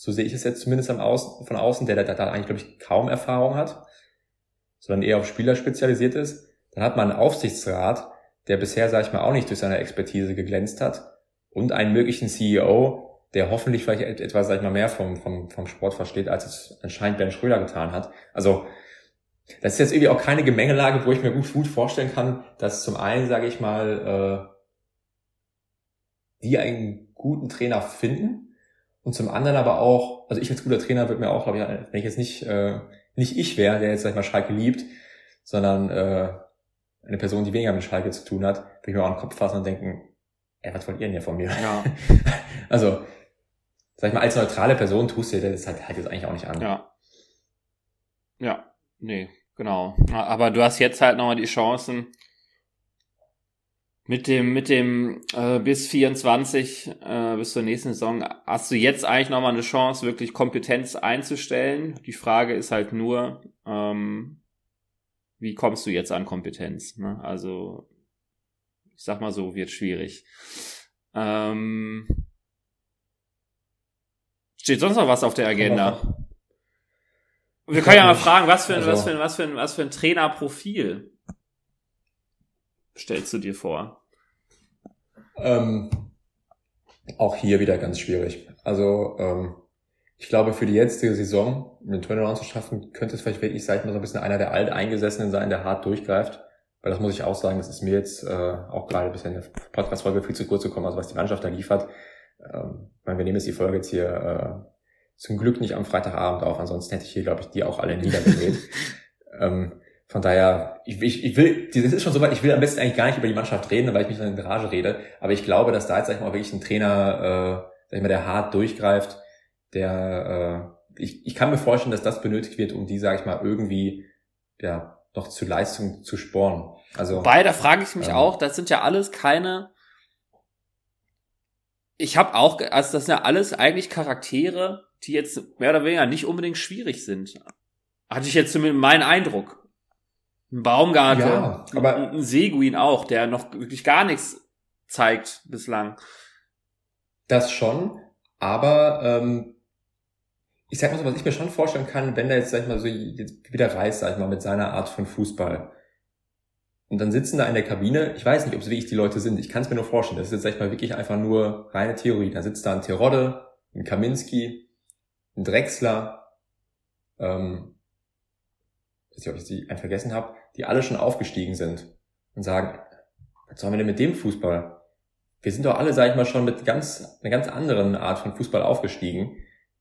so sehe ich es jetzt zumindest Außen, von außen, der da eigentlich, glaube ich, kaum Erfahrung hat, sondern eher auf Spieler spezialisiert ist. Dann hat man einen Aufsichtsrat, der bisher, sage ich mal, auch nicht durch seine Expertise geglänzt hat und einen möglichen CEO, der hoffentlich vielleicht etwas, sag ich mal, mehr vom, vom, vom Sport versteht, als es anscheinend Ben Schröder getan hat. Also das ist jetzt irgendwie auch keine Gemengelage, wo ich mir gut, gut vorstellen kann, dass zum einen, sage ich mal, äh, die einen guten Trainer finden, und zum anderen aber auch, also ich als guter Trainer würde mir auch, glaube ich, wenn ich jetzt nicht, äh, nicht ich wäre, der jetzt, sag ich mal, Schalke liebt, sondern äh, eine Person, die weniger mit Schalke zu tun hat, würde ich mir auch den Kopf fassen und denken, ey, was wollt ihr denn hier von mir? Ja. also, sag ich mal, als neutrale Person tust du dir das halt, halt jetzt eigentlich auch nicht an. Ja. Ja, nee, genau. Aber du hast jetzt halt nochmal die Chancen, mit dem, mit dem äh, bis 24, äh, bis zur nächsten Saison, hast du jetzt eigentlich nochmal eine Chance, wirklich Kompetenz einzustellen. Die Frage ist halt nur, ähm, wie kommst du jetzt an Kompetenz? Ne? Also, ich sag mal so, wird schwierig. Ähm, steht sonst noch was auf der Agenda? Wir können ja mal fragen, was für ein, also. was für ein, was für ein, was für ein Trainerprofil stellst du dir vor? Ähm, auch hier wieder ganz schwierig. Also ähm, ich glaube, für die jetzige Saison einen Turnaround zu schaffen, könnte es vielleicht wirklich, sag ich mal, so ein bisschen einer der Alteingesessenen sein, der hart durchgreift. Weil das muss ich auch sagen, das ist mir jetzt äh, auch gerade bisher in der Podcast-Folge viel zu kurz gekommen, also was die Mannschaft da liefert. Ähm, ich meine, wir nehmen jetzt die Folge jetzt hier äh, zum Glück nicht am Freitagabend auf, ansonsten hätte ich hier, glaube ich, die auch alle niedergedreht. ähm, von daher, ich, ich, ich will, das ist schon soweit, ich will am besten eigentlich gar nicht über die Mannschaft reden, weil ich mich in Garage rede. Aber ich glaube, dass da jetzt, sag ich mal, wirklich ein Trainer, äh, sag ich mal, der hart durchgreift, der, äh, ich, ich kann mir vorstellen, dass das benötigt wird, um die, sag ich mal, irgendwie, ja, noch zu Leistung zu spornen. Also. Wobei, da frage ich mich ähm, auch, das sind ja alles keine, ich habe auch, also das sind ja alles eigentlich Charaktere, die jetzt mehr oder weniger nicht unbedingt schwierig sind. Hatte ich jetzt zumindest meinen Eindruck. Ein Baumgarten, ja, aber ein Seguin auch, der noch wirklich gar nichts zeigt bislang. Das schon, aber ähm, ich sag mal so, was ich mir schon vorstellen kann, wenn der jetzt, sag ich mal, so jetzt wieder reist, sag ich mal, mit seiner Art von Fußball. Und dann sitzen da in der Kabine, ich weiß nicht, ob es wirklich die Leute sind, ich kann es mir nur vorstellen, das ist jetzt, sag ich mal, wirklich einfach nur reine Theorie. Da sitzt da ein Terodde, ein Kaminski, ein Drechsler, ähm, weiß nicht, ob ich sie einen vergessen habe, die alle schon aufgestiegen sind und sagen, was sollen wir denn mit dem Fußball? Wir sind doch alle, sag ich mal, schon mit ganz, einer ganz anderen Art von Fußball aufgestiegen.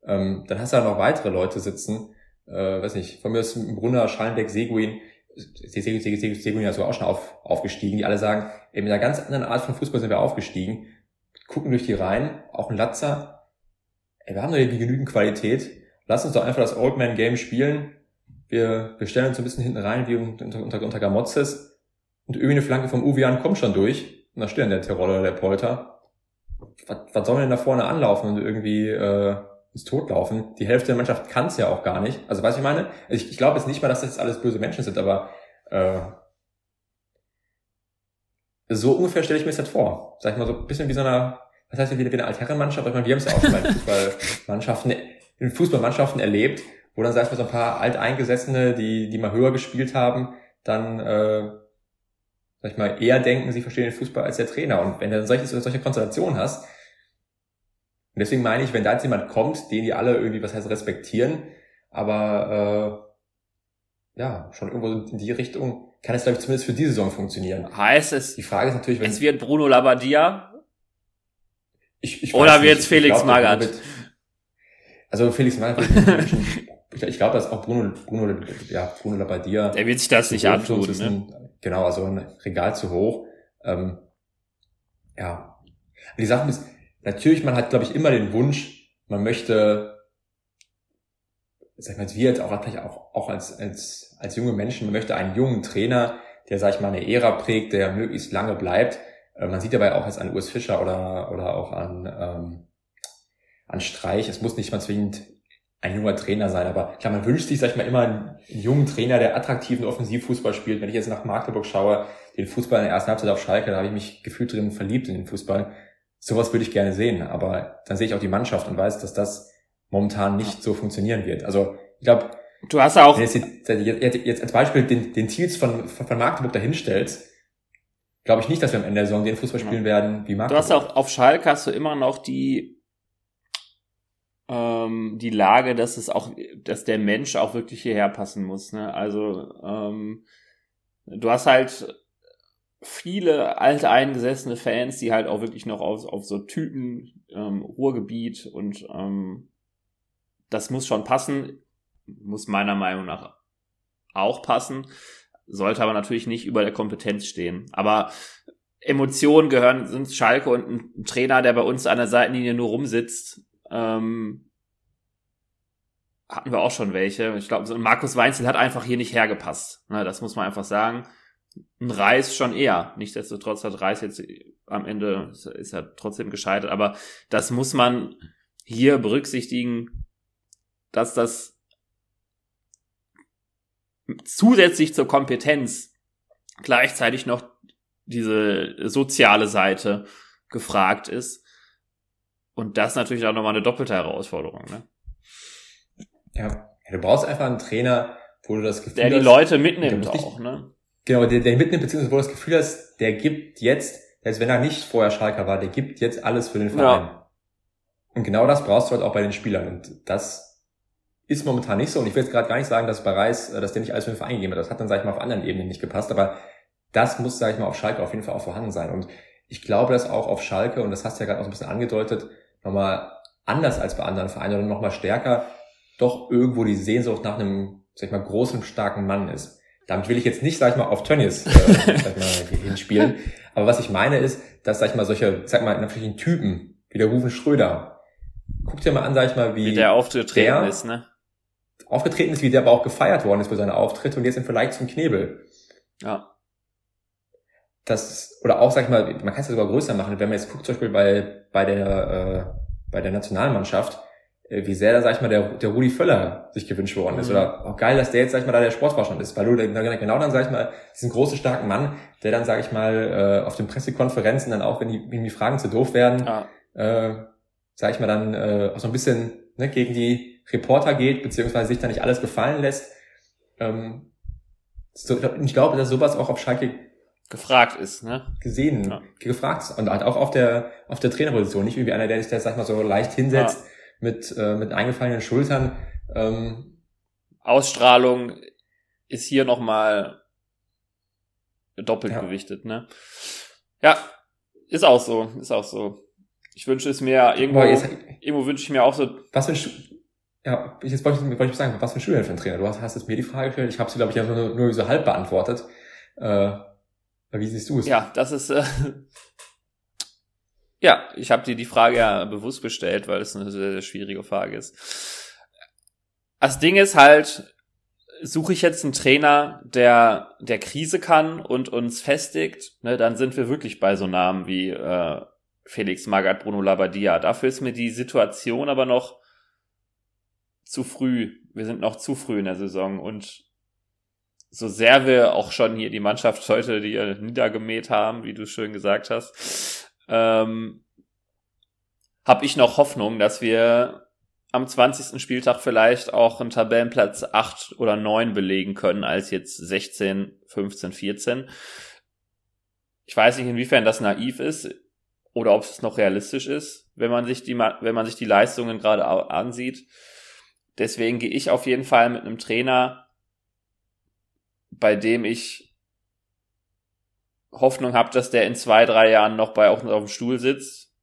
Ähm, dann hast du da noch weitere Leute sitzen, äh, weiß nicht, von mir ist Brunner, Schallenbeck, Seguin, Seguin ja so auch schon auf, aufgestiegen, die alle sagen, ey, mit einer ganz anderen Art von Fußball sind wir aufgestiegen, gucken durch die Reihen, auch ein Latzer, ey, wir haben doch irgendwie genügend Qualität, lass uns doch einfach das Old Man Game spielen, wir, wir stellen uns ein bisschen hinten rein, wie unter, unter, unter Gamotzes, und irgendwie eine Flanke vom Uvian kommt schon durch, und da steht dann der Terror oder der Polter. Was, was soll man denn da vorne anlaufen und irgendwie äh, ins Tod laufen? Die Hälfte der Mannschaft kann es ja auch gar nicht. Also was ich meine? Ich, ich glaube jetzt nicht mal, dass das jetzt alles böse Menschen sind, aber äh, so ungefähr stelle ich mir das halt vor. Sag ich mal so ein bisschen wie so eine, was heißt wie eine Altherrenmannschaft? Ich meine, wir haben es ja auch schon mal in Fußballmannschaften, in Fußballmannschaften erlebt, wo dann, sag ich mal, so ein paar Alteingesessene, die, die mal höher gespielt haben, dann, äh, sag ich mal, eher denken, sie verstehen den Fußball als der Trainer. Und wenn du solche, solche Konstellationen hast, und deswegen meine ich, wenn da jetzt jemand kommt, den die alle irgendwie, was heißt, respektieren, aber äh, ja, schon irgendwo in die Richtung, kann es, glaube ich, zumindest für diese Saison funktionieren. Heißt es, die Frage ist natürlich, wenn es wird Bruno Labbadia ich, ich oder wird es Felix Magath? Also Felix Magath ich, ich glaube, dass auch Bruno, Bruno, ja, Bruno Labbadia. Der wird sich das nicht antun, ne? Genau, also ein Regal zu hoch. Ähm, ja. Die Sache ist, natürlich, man hat, glaube ich, immer den Wunsch, man möchte, sag ich mal, wir jetzt auch, vielleicht auch, auch als, als, als junge Menschen, man möchte einen jungen Trainer, der, sag ich mal, eine Ära prägt, der möglichst lange bleibt. Äh, man sieht dabei auch jetzt an Urs Fischer oder, oder auch an, ähm, an Streich. Es muss nicht mal zwingend ein junger Trainer sein. Aber klar, man wünscht sich, sag ich mal, immer einen, jungen Trainer, der attraktiven Offensivfußball spielt. Wenn ich jetzt nach Magdeburg schaue, den Fußball in der ersten Halbzeit auf Schalke, da habe ich mich gefühlt drin verliebt in den Fußball. Sowas würde ich gerne sehen. Aber dann sehe ich auch die Mannschaft und weiß, dass das momentan nicht so funktionieren wird. Also ich glaube, du hast auch jetzt, jetzt, jetzt als Beispiel den, den Thiels von, von Magdeburg dahinstellst, glaube ich nicht, dass wir am Ende der Saison den Fußball spielen werden wie Magdeburg. Du hast auch auf Schalke hast du immer noch die ähm, die Lage, dass es auch, dass der Mensch auch wirklich hierher passen muss. Ne? Also ähm, du hast halt viele alteingesessene Fans, die halt auch wirklich noch auf, auf so Typen, ähm, Ruhrgebiet und ähm, das muss schon passen, muss meiner Meinung nach auch passen, sollte aber natürlich nicht über der Kompetenz stehen. Aber Emotionen gehören, sind Schalke und ein Trainer, der bei uns an der Seitenlinie nur rumsitzt, ähm, hatten wir auch schon welche. Ich glaube, Markus Weinzel hat einfach hier nicht hergepasst. Ne, das muss man einfach sagen. Ein Reis schon eher. Nichtsdestotrotz hat Reis jetzt am Ende ist er trotzdem gescheitert. Aber das muss man hier berücksichtigen, dass das zusätzlich zur Kompetenz gleichzeitig noch diese soziale Seite gefragt ist. Und das natürlich auch nochmal eine doppelte Herausforderung. Ne? Ja, du brauchst einfach einen Trainer, wo du das Gefühl der hast... Der die Leute mitnimmt auch, ne? Genau, der, der mitnimmt, beziehungsweise wo du das Gefühl hast, der gibt jetzt, als wenn er nicht vorher Schalker war, der gibt jetzt alles für den Verein. Ja. Und genau das brauchst du halt auch bei den Spielern. Und das ist momentan nicht so. Und ich will jetzt gerade gar nicht sagen, dass bei Reis, äh, dass der nicht alles für den Verein gegeben hat. Das hat dann, sag ich mal, auf anderen Ebenen nicht gepasst. Aber das muss, sag ich mal, auf Schalke auf jeden Fall auch vorhanden sein. Und ich glaube, dass auch auf Schalke, und das hast du ja gerade auch so ein bisschen angedeutet, nochmal anders als bei anderen Vereinen oder nochmal stärker, doch irgendwo die Sehnsucht nach einem, sag ich mal, großen, starken Mann ist. Damit will ich jetzt nicht, sag ich mal, auf Tönnies äh, sag mal, hinspielen. Aber was ich meine ist, dass, sag ich mal, solche, sag mal, natürlich Typen, wie der Rufen Schröder, guck dir mal an, sag ich mal, wie, wie der aufgetreten der ist, ne? Aufgetreten ist, wie der aber auch gefeiert worden ist für seine Auftritte und jetzt im Vergleich zum Knebel. Ja. Das, oder auch, sag ich mal, man kann es ja sogar größer machen, wenn man jetzt guckt, zum Beispiel bei, bei der, äh, bei der Nationalmannschaft, äh, wie sehr da, sag ich mal, der, der Rudi Völler sich gewünscht worden ist. Mhm. Oder auch geil, dass der jetzt, sag ich mal, da der Sportvorstand ist. Weil du dann, genau dann, sag ich mal, diesen großen, starken Mann, der dann, sag ich mal, äh, auf den Pressekonferenzen dann auch, wenn die, wenn die Fragen zu doof werden, ja. äh, sag ich mal, dann äh, auch so ein bisschen ne, gegen die Reporter geht, beziehungsweise sich da nicht alles gefallen lässt. Ähm, so, ich glaube, dass sowas auch auf Schalke gefragt ist, ne? Gesehen, ja. gefragt ist. Und halt auch auf der, auf der Trainerposition. Nicht wie einer, der sich da, sag ich mal, so leicht hinsetzt ja. mit, äh, mit eingefallenen Schultern. Ähm, Ausstrahlung ist hier nochmal doppelt ja. gewichtet, ne? Ja, ist auch so, ist auch so. Ich wünsche es mir irgendwo, jetzt, irgendwo wünsche ich mir auch so. Was für ein, ja, jetzt wollte ich, wollte ich sagen, was für ein Schüler für ein Trainer? Du hast, hast jetzt mir die Frage gestellt, ich habe sie, glaube ich, ja nur, nur so halb beantwortet. Äh, wie siehst du es? Ja, das ist, äh, ja, ich habe dir die Frage ja bewusst gestellt, weil es eine sehr, sehr schwierige Frage ist. Das Ding ist halt, suche ich jetzt einen Trainer, der der Krise kann und uns festigt, ne, dann sind wir wirklich bei so Namen wie äh, Felix Magath, Bruno Labbadia. Dafür ist mir die Situation aber noch zu früh. Wir sind noch zu früh in der Saison und so sehr wir auch schon hier die Mannschaft heute die niedergemäht haben, wie du schön gesagt hast, ähm, habe ich noch Hoffnung, dass wir am 20. Spieltag vielleicht auch einen Tabellenplatz 8 oder 9 belegen können, als jetzt 16, 15, 14. Ich weiß nicht, inwiefern das naiv ist oder ob es noch realistisch ist, wenn man sich die, wenn man sich die Leistungen gerade ansieht. Deswegen gehe ich auf jeden Fall mit einem Trainer, bei dem ich Hoffnung habe, dass der in zwei, drei Jahren noch bei auch auf dem Stuhl sitzt.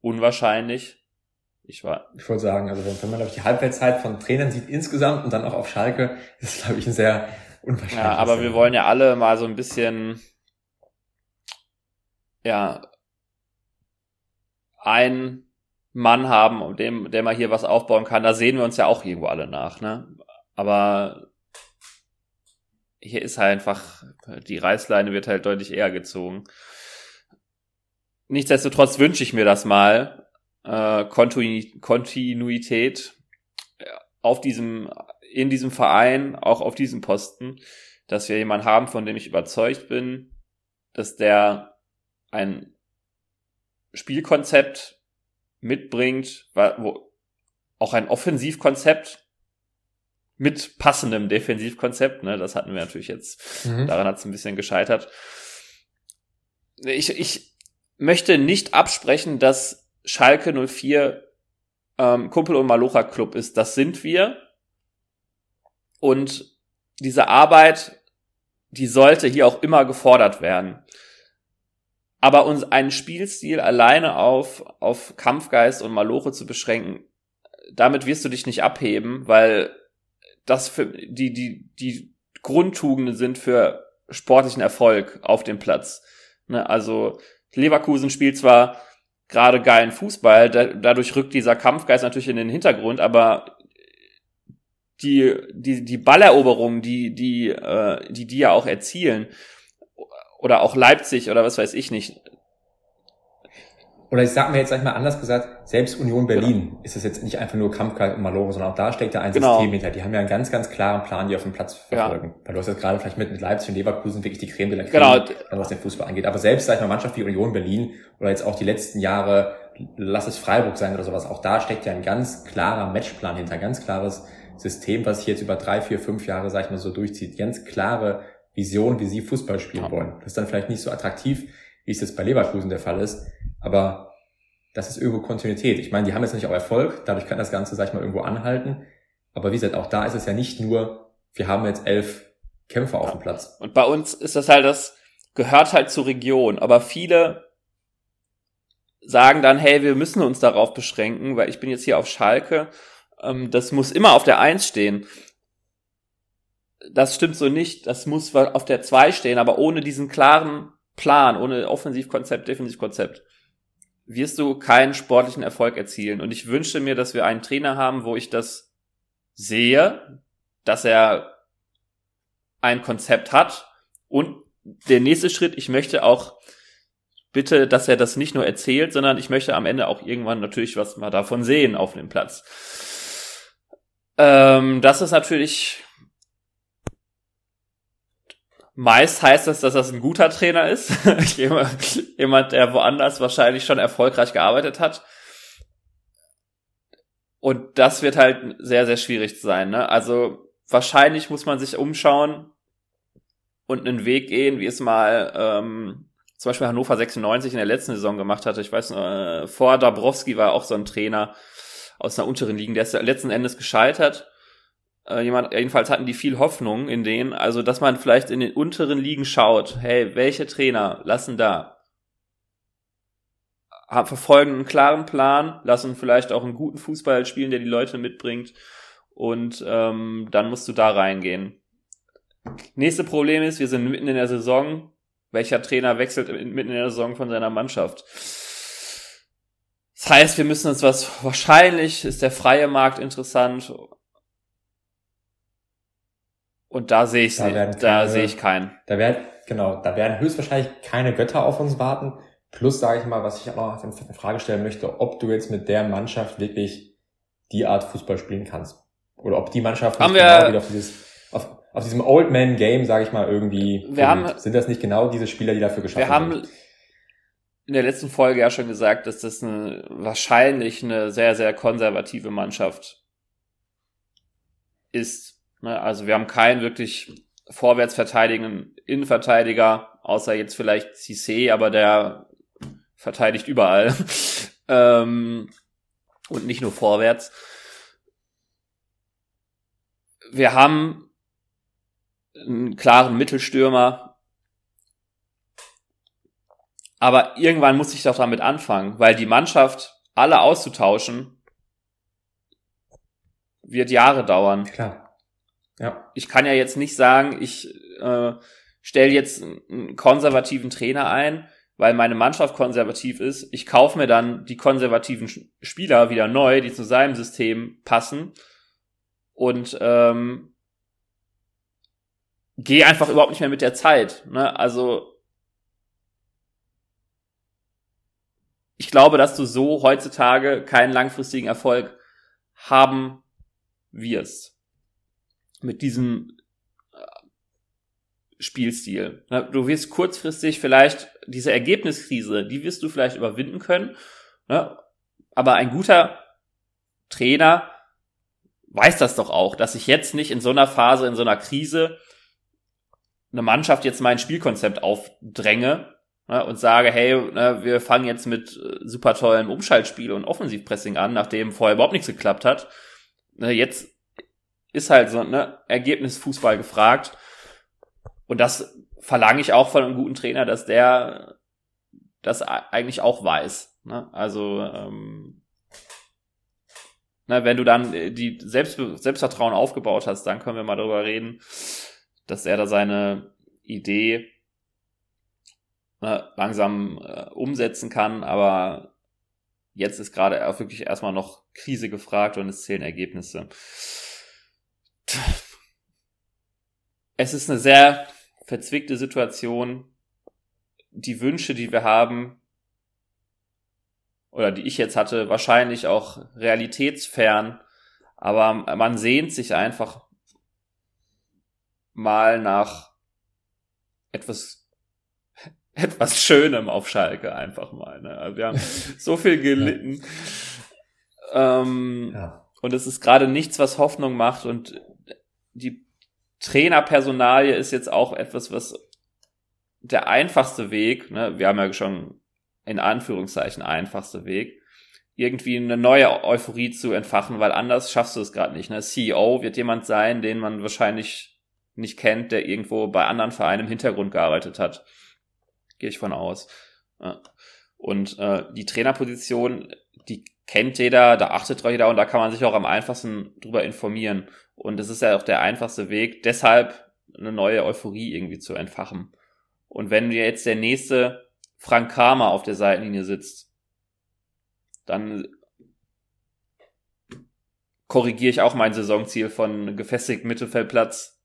Unwahrscheinlich. Ich war. Ich wollte sagen, also wenn, man, glaube ich, die Halbwertszeit von Trainern sieht insgesamt und dann auch auf Schalke, ist, glaube ich, ein sehr unwahrscheinlich. Ja, aber wir wollen ja alle mal so ein bisschen, ja, ein Mann haben, um dem, der mal hier was aufbauen kann. Da sehen wir uns ja auch irgendwo alle nach, ne? Aber hier ist halt einfach, die Reißleine wird halt deutlich eher gezogen. Nichtsdestotrotz wünsche ich mir das mal, äh, Kontinuität auf diesem, in diesem Verein, auch auf diesem Posten, dass wir jemanden haben, von dem ich überzeugt bin, dass der ein Spielkonzept mitbringt, wo auch ein Offensivkonzept mit passendem Defensivkonzept, ne, das hatten wir natürlich jetzt, mhm. daran hat es ein bisschen gescheitert. Ich, ich möchte nicht absprechen, dass Schalke 04 ähm, Kumpel und Malocha Club ist. Das sind wir. Und diese Arbeit, die sollte hier auch immer gefordert werden. Aber uns einen Spielstil alleine auf, auf Kampfgeist und Maloche zu beschränken, damit wirst du dich nicht abheben, weil das für die, die, die Grundtugenden sind für sportlichen Erfolg auf dem Platz. Ne, also Leverkusen spielt zwar gerade geilen Fußball, da, dadurch rückt dieser Kampfgeist natürlich in den Hintergrund, aber die, die, die Balleroberungen, die, die, äh, die die ja auch erzielen, oder auch Leipzig oder was weiß ich nicht. Oder ich sag mir jetzt, sag ich mal anders gesagt, selbst Union Berlin genau. ist es jetzt nicht einfach nur Kampfkalt und Malore, sondern auch da steckt ja ein genau. System hinter. Die haben ja einen ganz, ganz klaren Plan, die auf dem Platz verfolgen. Ja. Weil du hast jetzt gerade vielleicht mit, mit Leipzig und Leverkusen wirklich die Creme de la Creme, genau. was den Fußball angeht. Aber selbst, sag ich mal, Mannschaft wie Union Berlin oder jetzt auch die letzten Jahre, lass es Freiburg sein oder sowas, auch da steckt ja ein ganz klarer Matchplan hinter, ein ganz klares System, was sich jetzt über drei, vier, fünf Jahre, sag ich mal, so durchzieht. Ganz klare Vision, wie sie Fußball spielen ja. wollen. Das ist dann vielleicht nicht so attraktiv, wie es jetzt bei Leverkusen der Fall ist, aber das ist irgendwo Kontinuität. Ich meine, die haben jetzt nicht auch Erfolg, dadurch kann das Ganze, sag ich mal, irgendwo anhalten. Aber wie gesagt, auch da ist es ja nicht nur, wir haben jetzt elf Kämpfer auf dem Platz. Und bei uns ist das halt, das gehört halt zur Region, aber viele sagen dann, hey, wir müssen uns darauf beschränken, weil ich bin jetzt hier auf Schalke, ähm, das muss immer auf der Eins stehen das stimmt so nicht. Das muss auf der 2 stehen, aber ohne diesen klaren Plan, ohne Offensivkonzept, Defensivkonzept, wirst du keinen sportlichen Erfolg erzielen. Und ich wünsche mir, dass wir einen Trainer haben, wo ich das sehe, dass er ein Konzept hat. Und der nächste Schritt, ich möchte auch bitte, dass er das nicht nur erzählt, sondern ich möchte am Ende auch irgendwann natürlich was mal davon sehen auf dem Platz. Ähm, das ist natürlich Meist heißt das, dass das ein guter Trainer ist. Jemand, der woanders wahrscheinlich schon erfolgreich gearbeitet hat. Und das wird halt sehr, sehr schwierig sein. Ne? Also wahrscheinlich muss man sich umschauen und einen Weg gehen, wie es mal ähm, zum Beispiel Hannover 96 in der letzten Saison gemacht hatte. Ich weiß, äh, vor Dabrowski war auch so ein Trainer aus einer unteren Liga, der ist letzten Endes gescheitert. Äh, jemand, jedenfalls hatten die viel Hoffnung in denen, also dass man vielleicht in den unteren Ligen schaut, hey, welche Trainer lassen da verfolgen einen klaren Plan, lassen vielleicht auch einen guten Fußball spielen, der die Leute mitbringt und ähm, dann musst du da reingehen. Nächste Problem ist, wir sind mitten in der Saison. Welcher Trainer wechselt mitten in der Saison von seiner Mannschaft? Das heißt, wir müssen uns was, wahrscheinlich ist der freie Markt interessant. Und da sehe ich, da, keine, da sehe ich keinen. Da werden, genau, da werden höchstwahrscheinlich keine Götter auf uns warten. Plus sage ich mal, was ich auch noch in Frage stellen möchte, ob du jetzt mit der Mannschaft wirklich die Art Fußball spielen kannst. Oder ob die Mannschaft nicht genau wieder auf dieses, auf, auf diesem Old Man Game, sage ich mal, irgendwie wir haben, sind das nicht genau diese Spieler, die dafür geschaffen wir haben in der letzten Folge ja schon gesagt, dass das eine, wahrscheinlich eine sehr, sehr konservative Mannschaft ist. Ne? Also wir haben keinen wirklich vorwärts verteidigenden Innenverteidiger, außer jetzt vielleicht Cissé, aber der verteidigt überall. ähm, und nicht nur vorwärts. Wir haben einen klaren Mittelstürmer. Aber irgendwann muss ich doch damit anfangen, weil die Mannschaft alle auszutauschen, wird Jahre dauern. Klar. Ja. Ich kann ja jetzt nicht sagen, ich äh, stelle jetzt einen konservativen Trainer ein, weil meine Mannschaft konservativ ist. Ich kaufe mir dann die konservativen Spieler wieder neu, die zu seinem System passen und ähm, gehe einfach überhaupt nicht mehr mit der Zeit. Ne? Also ich glaube, dass du so heutzutage keinen langfristigen Erfolg haben wirst. Mit diesem Spielstil. Du wirst kurzfristig vielleicht diese Ergebniskrise, die wirst du vielleicht überwinden können. Ne? Aber ein guter Trainer weiß das doch auch, dass ich jetzt nicht in so einer Phase, in so einer Krise eine Mannschaft jetzt mein Spielkonzept aufdränge ne, und sage, hey, ne, wir fangen jetzt mit äh, super tollen Umschaltspiel und Offensivpressing an, nachdem vorher überhaupt nichts geklappt hat. Jetzt ist halt so ne Ergebnisfußball gefragt und das verlange ich auch von einem guten Trainer, dass der das eigentlich auch weiß. Ne? Also ähm, na, wenn du dann die Selbst Selbstvertrauen aufgebaut hast, dann können wir mal darüber reden, dass er da seine Idee äh, langsam äh, umsetzen kann, aber jetzt ist gerade auch wirklich erstmal noch Krise gefragt und es zählen Ergebnisse. Es ist eine sehr verzwickte Situation, die Wünsche, die wir haben, oder die ich jetzt hatte, wahrscheinlich auch realitätsfern, aber man sehnt sich einfach mal nach etwas etwas Schönem auf Schalke einfach mal. Ne? Also wir haben so viel gelitten. Ähm, ja. Und es ist gerade nichts, was Hoffnung macht. Und die Trainerpersonalie ist jetzt auch etwas, was der einfachste Weg, ne, wir haben ja schon in Anführungszeichen einfachste Weg, irgendwie eine neue Euphorie zu entfachen, weil anders schaffst du es gerade nicht. Ne? CEO wird jemand sein, den man wahrscheinlich nicht kennt, der irgendwo bei anderen Vereinen im Hintergrund gearbeitet hat. Gehe ich von aus. Und äh, die Trainerposition, die kennt jeder, da achtet jeder und da kann man sich auch am einfachsten drüber informieren. Und es ist ja auch der einfachste Weg, deshalb eine neue Euphorie irgendwie zu entfachen. Und wenn jetzt der nächste Frank Kramer auf der Seitenlinie sitzt, dann korrigiere ich auch mein Saisonziel von gefestigten Mittelfeldplatz,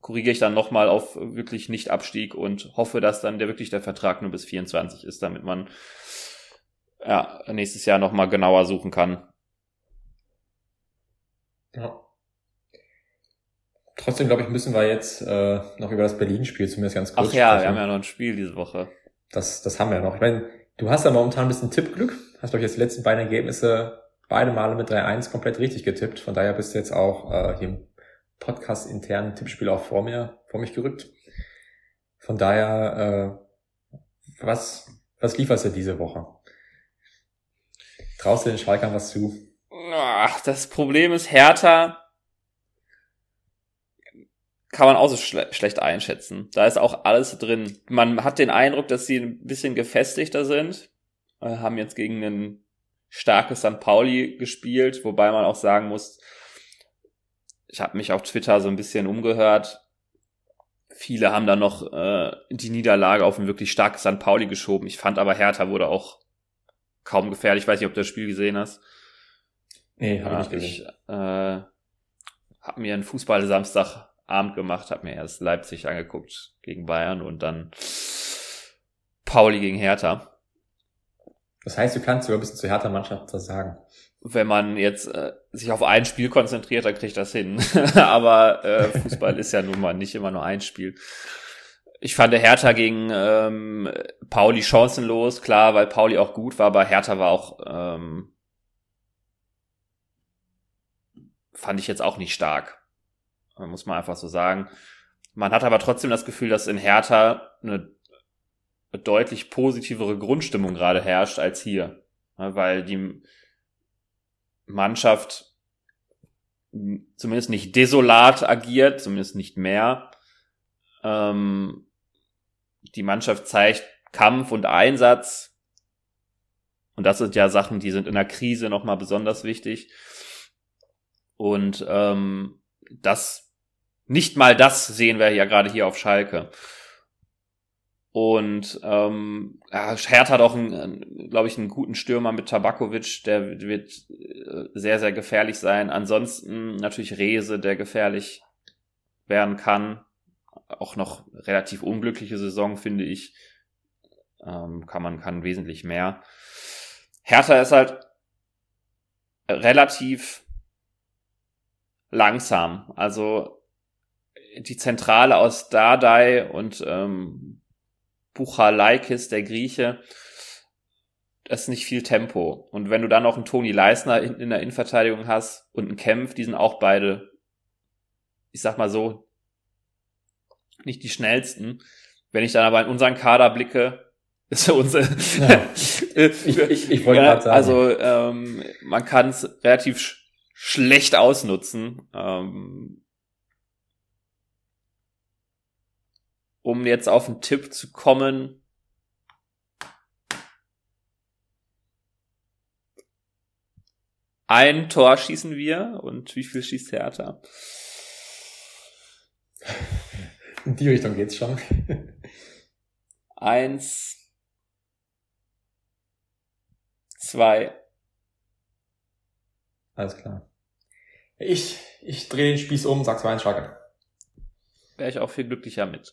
korrigiere ich dann nochmal auf wirklich Nicht-Abstieg und hoffe, dass dann der wirklich der Vertrag nur bis 24 ist, damit man ja, nächstes Jahr nochmal genauer suchen kann. Ja. Trotzdem, glaube ich, müssen wir jetzt äh, noch über das Berlin-Spiel zumindest ganz kurz Ach ja, sprechen. wir haben ja noch ein Spiel diese Woche. Das, das haben wir noch. Ich meine, du hast ja momentan ein bisschen Tippglück. Hast, glaube ich, jetzt die letzten beiden Ergebnisse beide Male mit 3-1 komplett richtig getippt. Von daher bist du jetzt auch äh, hier im Podcast internen Tippspiel auch vor mir, vor mich gerückt. Von daher, äh, was, was lieferst du diese Woche? Traust du den Schalkern was zu? Ach, das Problem ist, Hertha kann man auch so schle schlecht einschätzen. Da ist auch alles drin. Man hat den Eindruck, dass sie ein bisschen gefestigter sind. Wir haben jetzt gegen ein starkes St. Pauli gespielt, wobei man auch sagen muss, ich habe mich auf Twitter so ein bisschen umgehört. Viele haben da noch äh, die Niederlage auf ein wirklich starkes St. Pauli geschoben. Ich fand aber Hertha wurde auch kaum gefährlich. Ich weiß nicht, ob du das Spiel gesehen hast. Nee, habe ja, ich nicht gesehen. Ich äh, habe mir einen Fußball-Samstagabend gemacht, habe mir erst Leipzig angeguckt gegen Bayern und dann Pauli gegen Hertha. Das heißt, du kannst sogar ein bisschen zu Hertha Mannschaft was sagen. Wenn man jetzt äh, sich auf ein Spiel konzentriert, dann kriegt das hin. Aber äh, Fußball ist ja nun mal nicht immer nur ein Spiel. Ich fand der Hertha gegen ähm, Pauli chancenlos, klar, weil Pauli auch gut war, aber Hertha war auch, ähm, fand ich jetzt auch nicht stark. Muss man einfach so sagen. Man hat aber trotzdem das Gefühl, dass in Hertha eine deutlich positivere Grundstimmung gerade herrscht als hier. Weil die Mannschaft zumindest nicht desolat agiert, zumindest nicht mehr. Ähm, die Mannschaft zeigt Kampf und Einsatz. Und das sind ja Sachen, die sind in der Krise nochmal besonders wichtig. Und ähm, das, nicht mal das sehen wir ja gerade hier auf Schalke. Und ähm, ja, Hertha hat auch, glaube ich, einen guten Stürmer mit Tabakovic, der wird äh, sehr, sehr gefährlich sein. Ansonsten natürlich Rese, der gefährlich werden kann auch noch relativ unglückliche Saison, finde ich. Ähm, kann man kann wesentlich mehr. Hertha ist halt relativ langsam. Also die Zentrale aus Dardai und ähm, Buchalaikis, der Grieche, das ist nicht viel Tempo. Und wenn du dann noch einen Toni Leisner in, in der Innenverteidigung hast und einen Kämpf, die sind auch beide, ich sag mal so, nicht die schnellsten. Wenn ich dann aber in unseren Kader blicke, ist er unsere. Ja. ich, ich, ich wollte ja, sagen. Also ähm, man kann es relativ sch schlecht ausnutzen. Ähm, um jetzt auf einen Tipp zu kommen. Ein Tor schießen wir und wie viel schießt Hertha? In die Richtung geht's schon. Eins, zwei. Alles klar. Ich, ich drehe den Spieß um, sag's mal ein Schlager. Wäre ich auch viel glücklicher mit.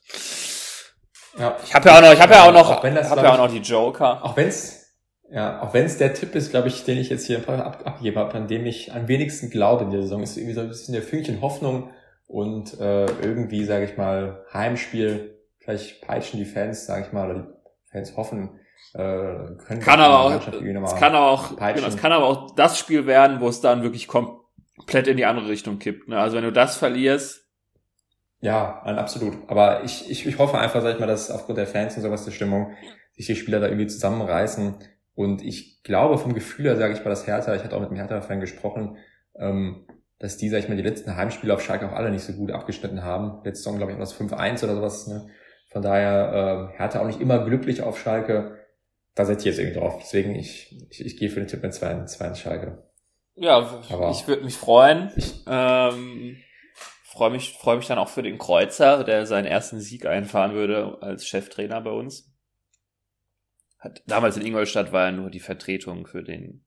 Ja. Ich habe ja auch noch, ich habe ja auch noch, auch wenn das, hab ja auch noch die Joker. Auch wenn's, ja, auch wenn's der Tipp ist, glaube ich, den ich jetzt hier ab, abgegeben habe, an dem ich am wenigsten glaube in der Saison, ist irgendwie so ein bisschen der Fünkchen Hoffnung, und äh, irgendwie, sage ich mal, Heimspiel, vielleicht peitschen die Fans, sage ich mal, oder die Fans hoffen, äh, können kann aber auch, es kann aber auch, genau, es kann aber auch das Spiel werden, wo es dann wirklich komplett in die andere Richtung kippt. Ne? Also wenn du das verlierst, ja, absolut. Aber ich, ich, ich hoffe einfach, sag ich mal, dass aufgrund der Fans und sowas der Stimmung sich die Spieler da irgendwie zusammenreißen. Und ich glaube vom Gefühl her, sage ich mal, das Hertha, ich hatte auch mit dem Hertha-Fan gesprochen, ähm, dass die, sag ich mal, die letzten Heimspiele auf Schalke auch alle nicht so gut abgeschnitten haben. Letzte Saison, glaube ich, war das 5-1 oder sowas. Ne? Von daher äh, Hertha auch nicht immer glücklich auf Schalke. Da setze ich jetzt irgendwie drauf. Deswegen, ich, ich, ich gehe für den Tipp mit 2 2 Schalke. Ja, Aber ich würde mich freuen. Ich ähm, freue mich, freu mich dann auch für den Kreuzer, der seinen ersten Sieg einfahren würde als Cheftrainer bei uns. Hat, damals in Ingolstadt war er nur die Vertretung für den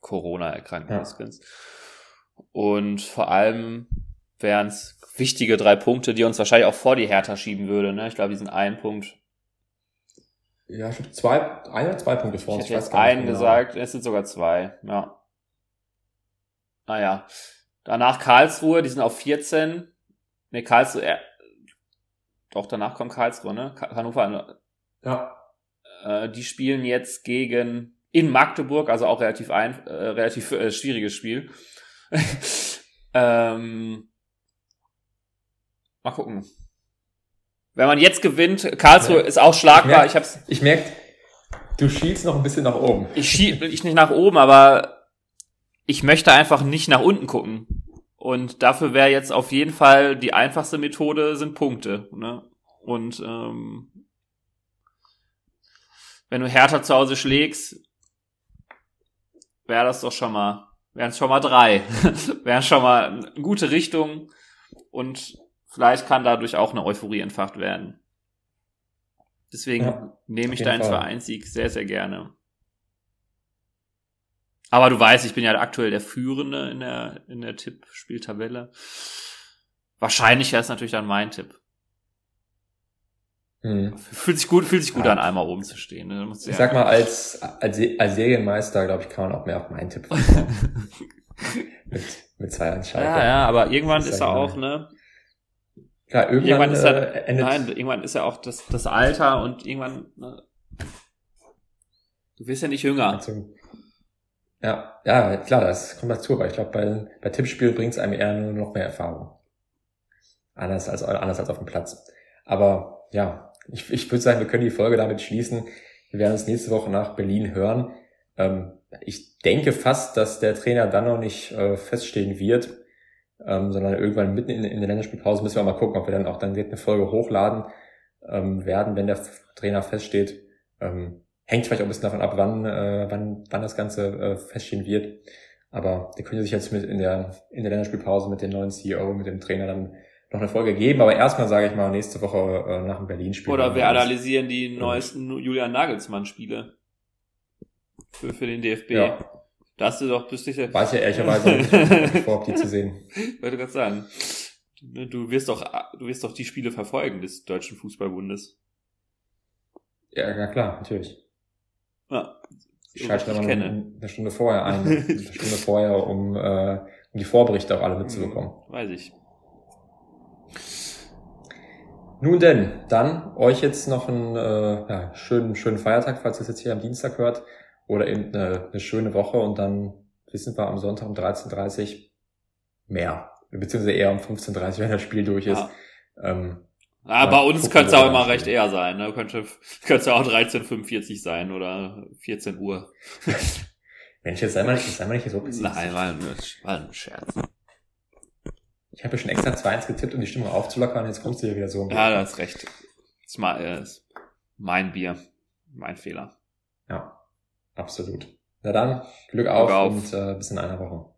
Corona-erkrankten ja. Und vor allem wären es wichtige drei Punkte, die uns wahrscheinlich auch vor die Hertha schieben würde. Ne? Ich glaube, die sind ein Punkt. Ja, ich habe zwei, ein oder zwei Punkte vor uns. Ich, ich jetzt einen genau. gesagt, es sind sogar zwei, ja. Naja. Danach Karlsruhe, die sind auf 14. Ne, Karlsruhe, äh, doch, danach kommt Karlsruhe, ne? Hannover. Ja. Äh, die spielen jetzt gegen in Magdeburg, also auch relativ ein, äh, relativ äh, schwieriges Spiel. ähm, mal gucken. Wenn man jetzt gewinnt, Karlsruhe ist auch schlagbar. Ich, merk, ich, hab's, ich merke, du schielst noch ein bisschen nach oben. Ich schiel ich nicht nach oben, aber ich möchte einfach nicht nach unten gucken. Und dafür wäre jetzt auf jeden Fall die einfachste Methode sind Punkte. Ne? Und ähm, wenn du härter zu Hause schlägst, wäre das doch schon mal, wären es schon mal drei. wären schon mal eine gute Richtung und vielleicht kann dadurch auch eine Euphorie entfacht werden. Deswegen ja, nehme ich deinen Vereinssieg sehr, sehr gerne. Aber du weißt, ich bin ja aktuell der Führende in der, in der Tippspieltabelle. Wahrscheinlich wäre es natürlich dann mein Tipp. Hm. Fühlt sich gut, fühlt sich gut ja. an, einmal oben zu stehen. Ne? Ich sag mal, als, als, als Serienmeister, glaube ich, kann man auch mehr auf meinen Tipp mit, mit zwei Entscheidungen. Ja, ja, aber irgendwann ist er auch, ne? Klar, irgendwann, irgendwann ist er, äh, endet nein, irgendwann ist er auch das, das Alter und irgendwann, ne? Du wirst ja nicht jünger. Also, ja, ja, klar, das kommt dazu, aber ich glaube, bei, bei Tippspiel bringt es einem eher nur noch mehr Erfahrung. Anders als, anders als auf dem Platz. Aber ja, ich, ich würde sagen, wir können die Folge damit schließen. Wir werden uns nächste Woche nach Berlin hören. Ähm, ich denke fast, dass der Trainer dann noch nicht äh, feststehen wird, ähm, sondern irgendwann mitten in, in der Länderspielpause müssen wir mal gucken, ob wir dann auch dann direkt eine Folge hochladen ähm, werden, wenn der Trainer feststeht. Ähm, hängt vielleicht auch ein bisschen davon ab, wann, äh, wann, wann das Ganze äh, feststehen wird. Aber der könnte sich jetzt mit in der, in der Länderspielpause mit dem neuen CEO, mit dem Trainer dann noch eine Folge geben, aber erstmal sage ich mal nächste Woche äh, nach dem Berlin-Spiel. Oder wir analysieren die neuesten Julian Nagelsmann-Spiele für, für den DFB. Ja. Da hast du doch, bist du ja. Weiß ja ehrlicherweise nicht vor, die zu sehen. Wollte gerade sagen. Du wirst doch, du wirst doch die Spiele verfolgen des Deutschen Fußballbundes. Ja, ja klar, natürlich. Ja. Ich schalte dann eine, eine Stunde vorher ein, eine Stunde vorher, um, äh, um die Vorberichte auch alle mitzubekommen. Weiß ich. Nun denn, dann euch jetzt noch einen äh, ja, schönen, schönen Feiertag, falls ihr es jetzt hier am Dienstag hört, oder eben eine, eine schöne Woche und dann wissen wir am Sonntag um 13.30 Uhr mehr, beziehungsweise eher um 15.30 Uhr, wenn das Spiel durch ist. Ja. Ähm, ah, bei uns könnte es auch immer recht eher sein, ne? Könnte, könnte auch 13.45 sein oder 14 Uhr. Mensch, jetzt sei mal sei mal nicht so präzise. Nein, war ein, war ein Scherz. Ich habe ja schon extra 2-1 getippt, um die Stimmung aufzulockern, jetzt kommst du ja wieder so. Ja, das ist recht. Das ist, mal, äh, ist mein Bier. Mein Fehler. Ja, absolut. Na dann, Glück auf, Glück auf. und äh, bis in einer Woche.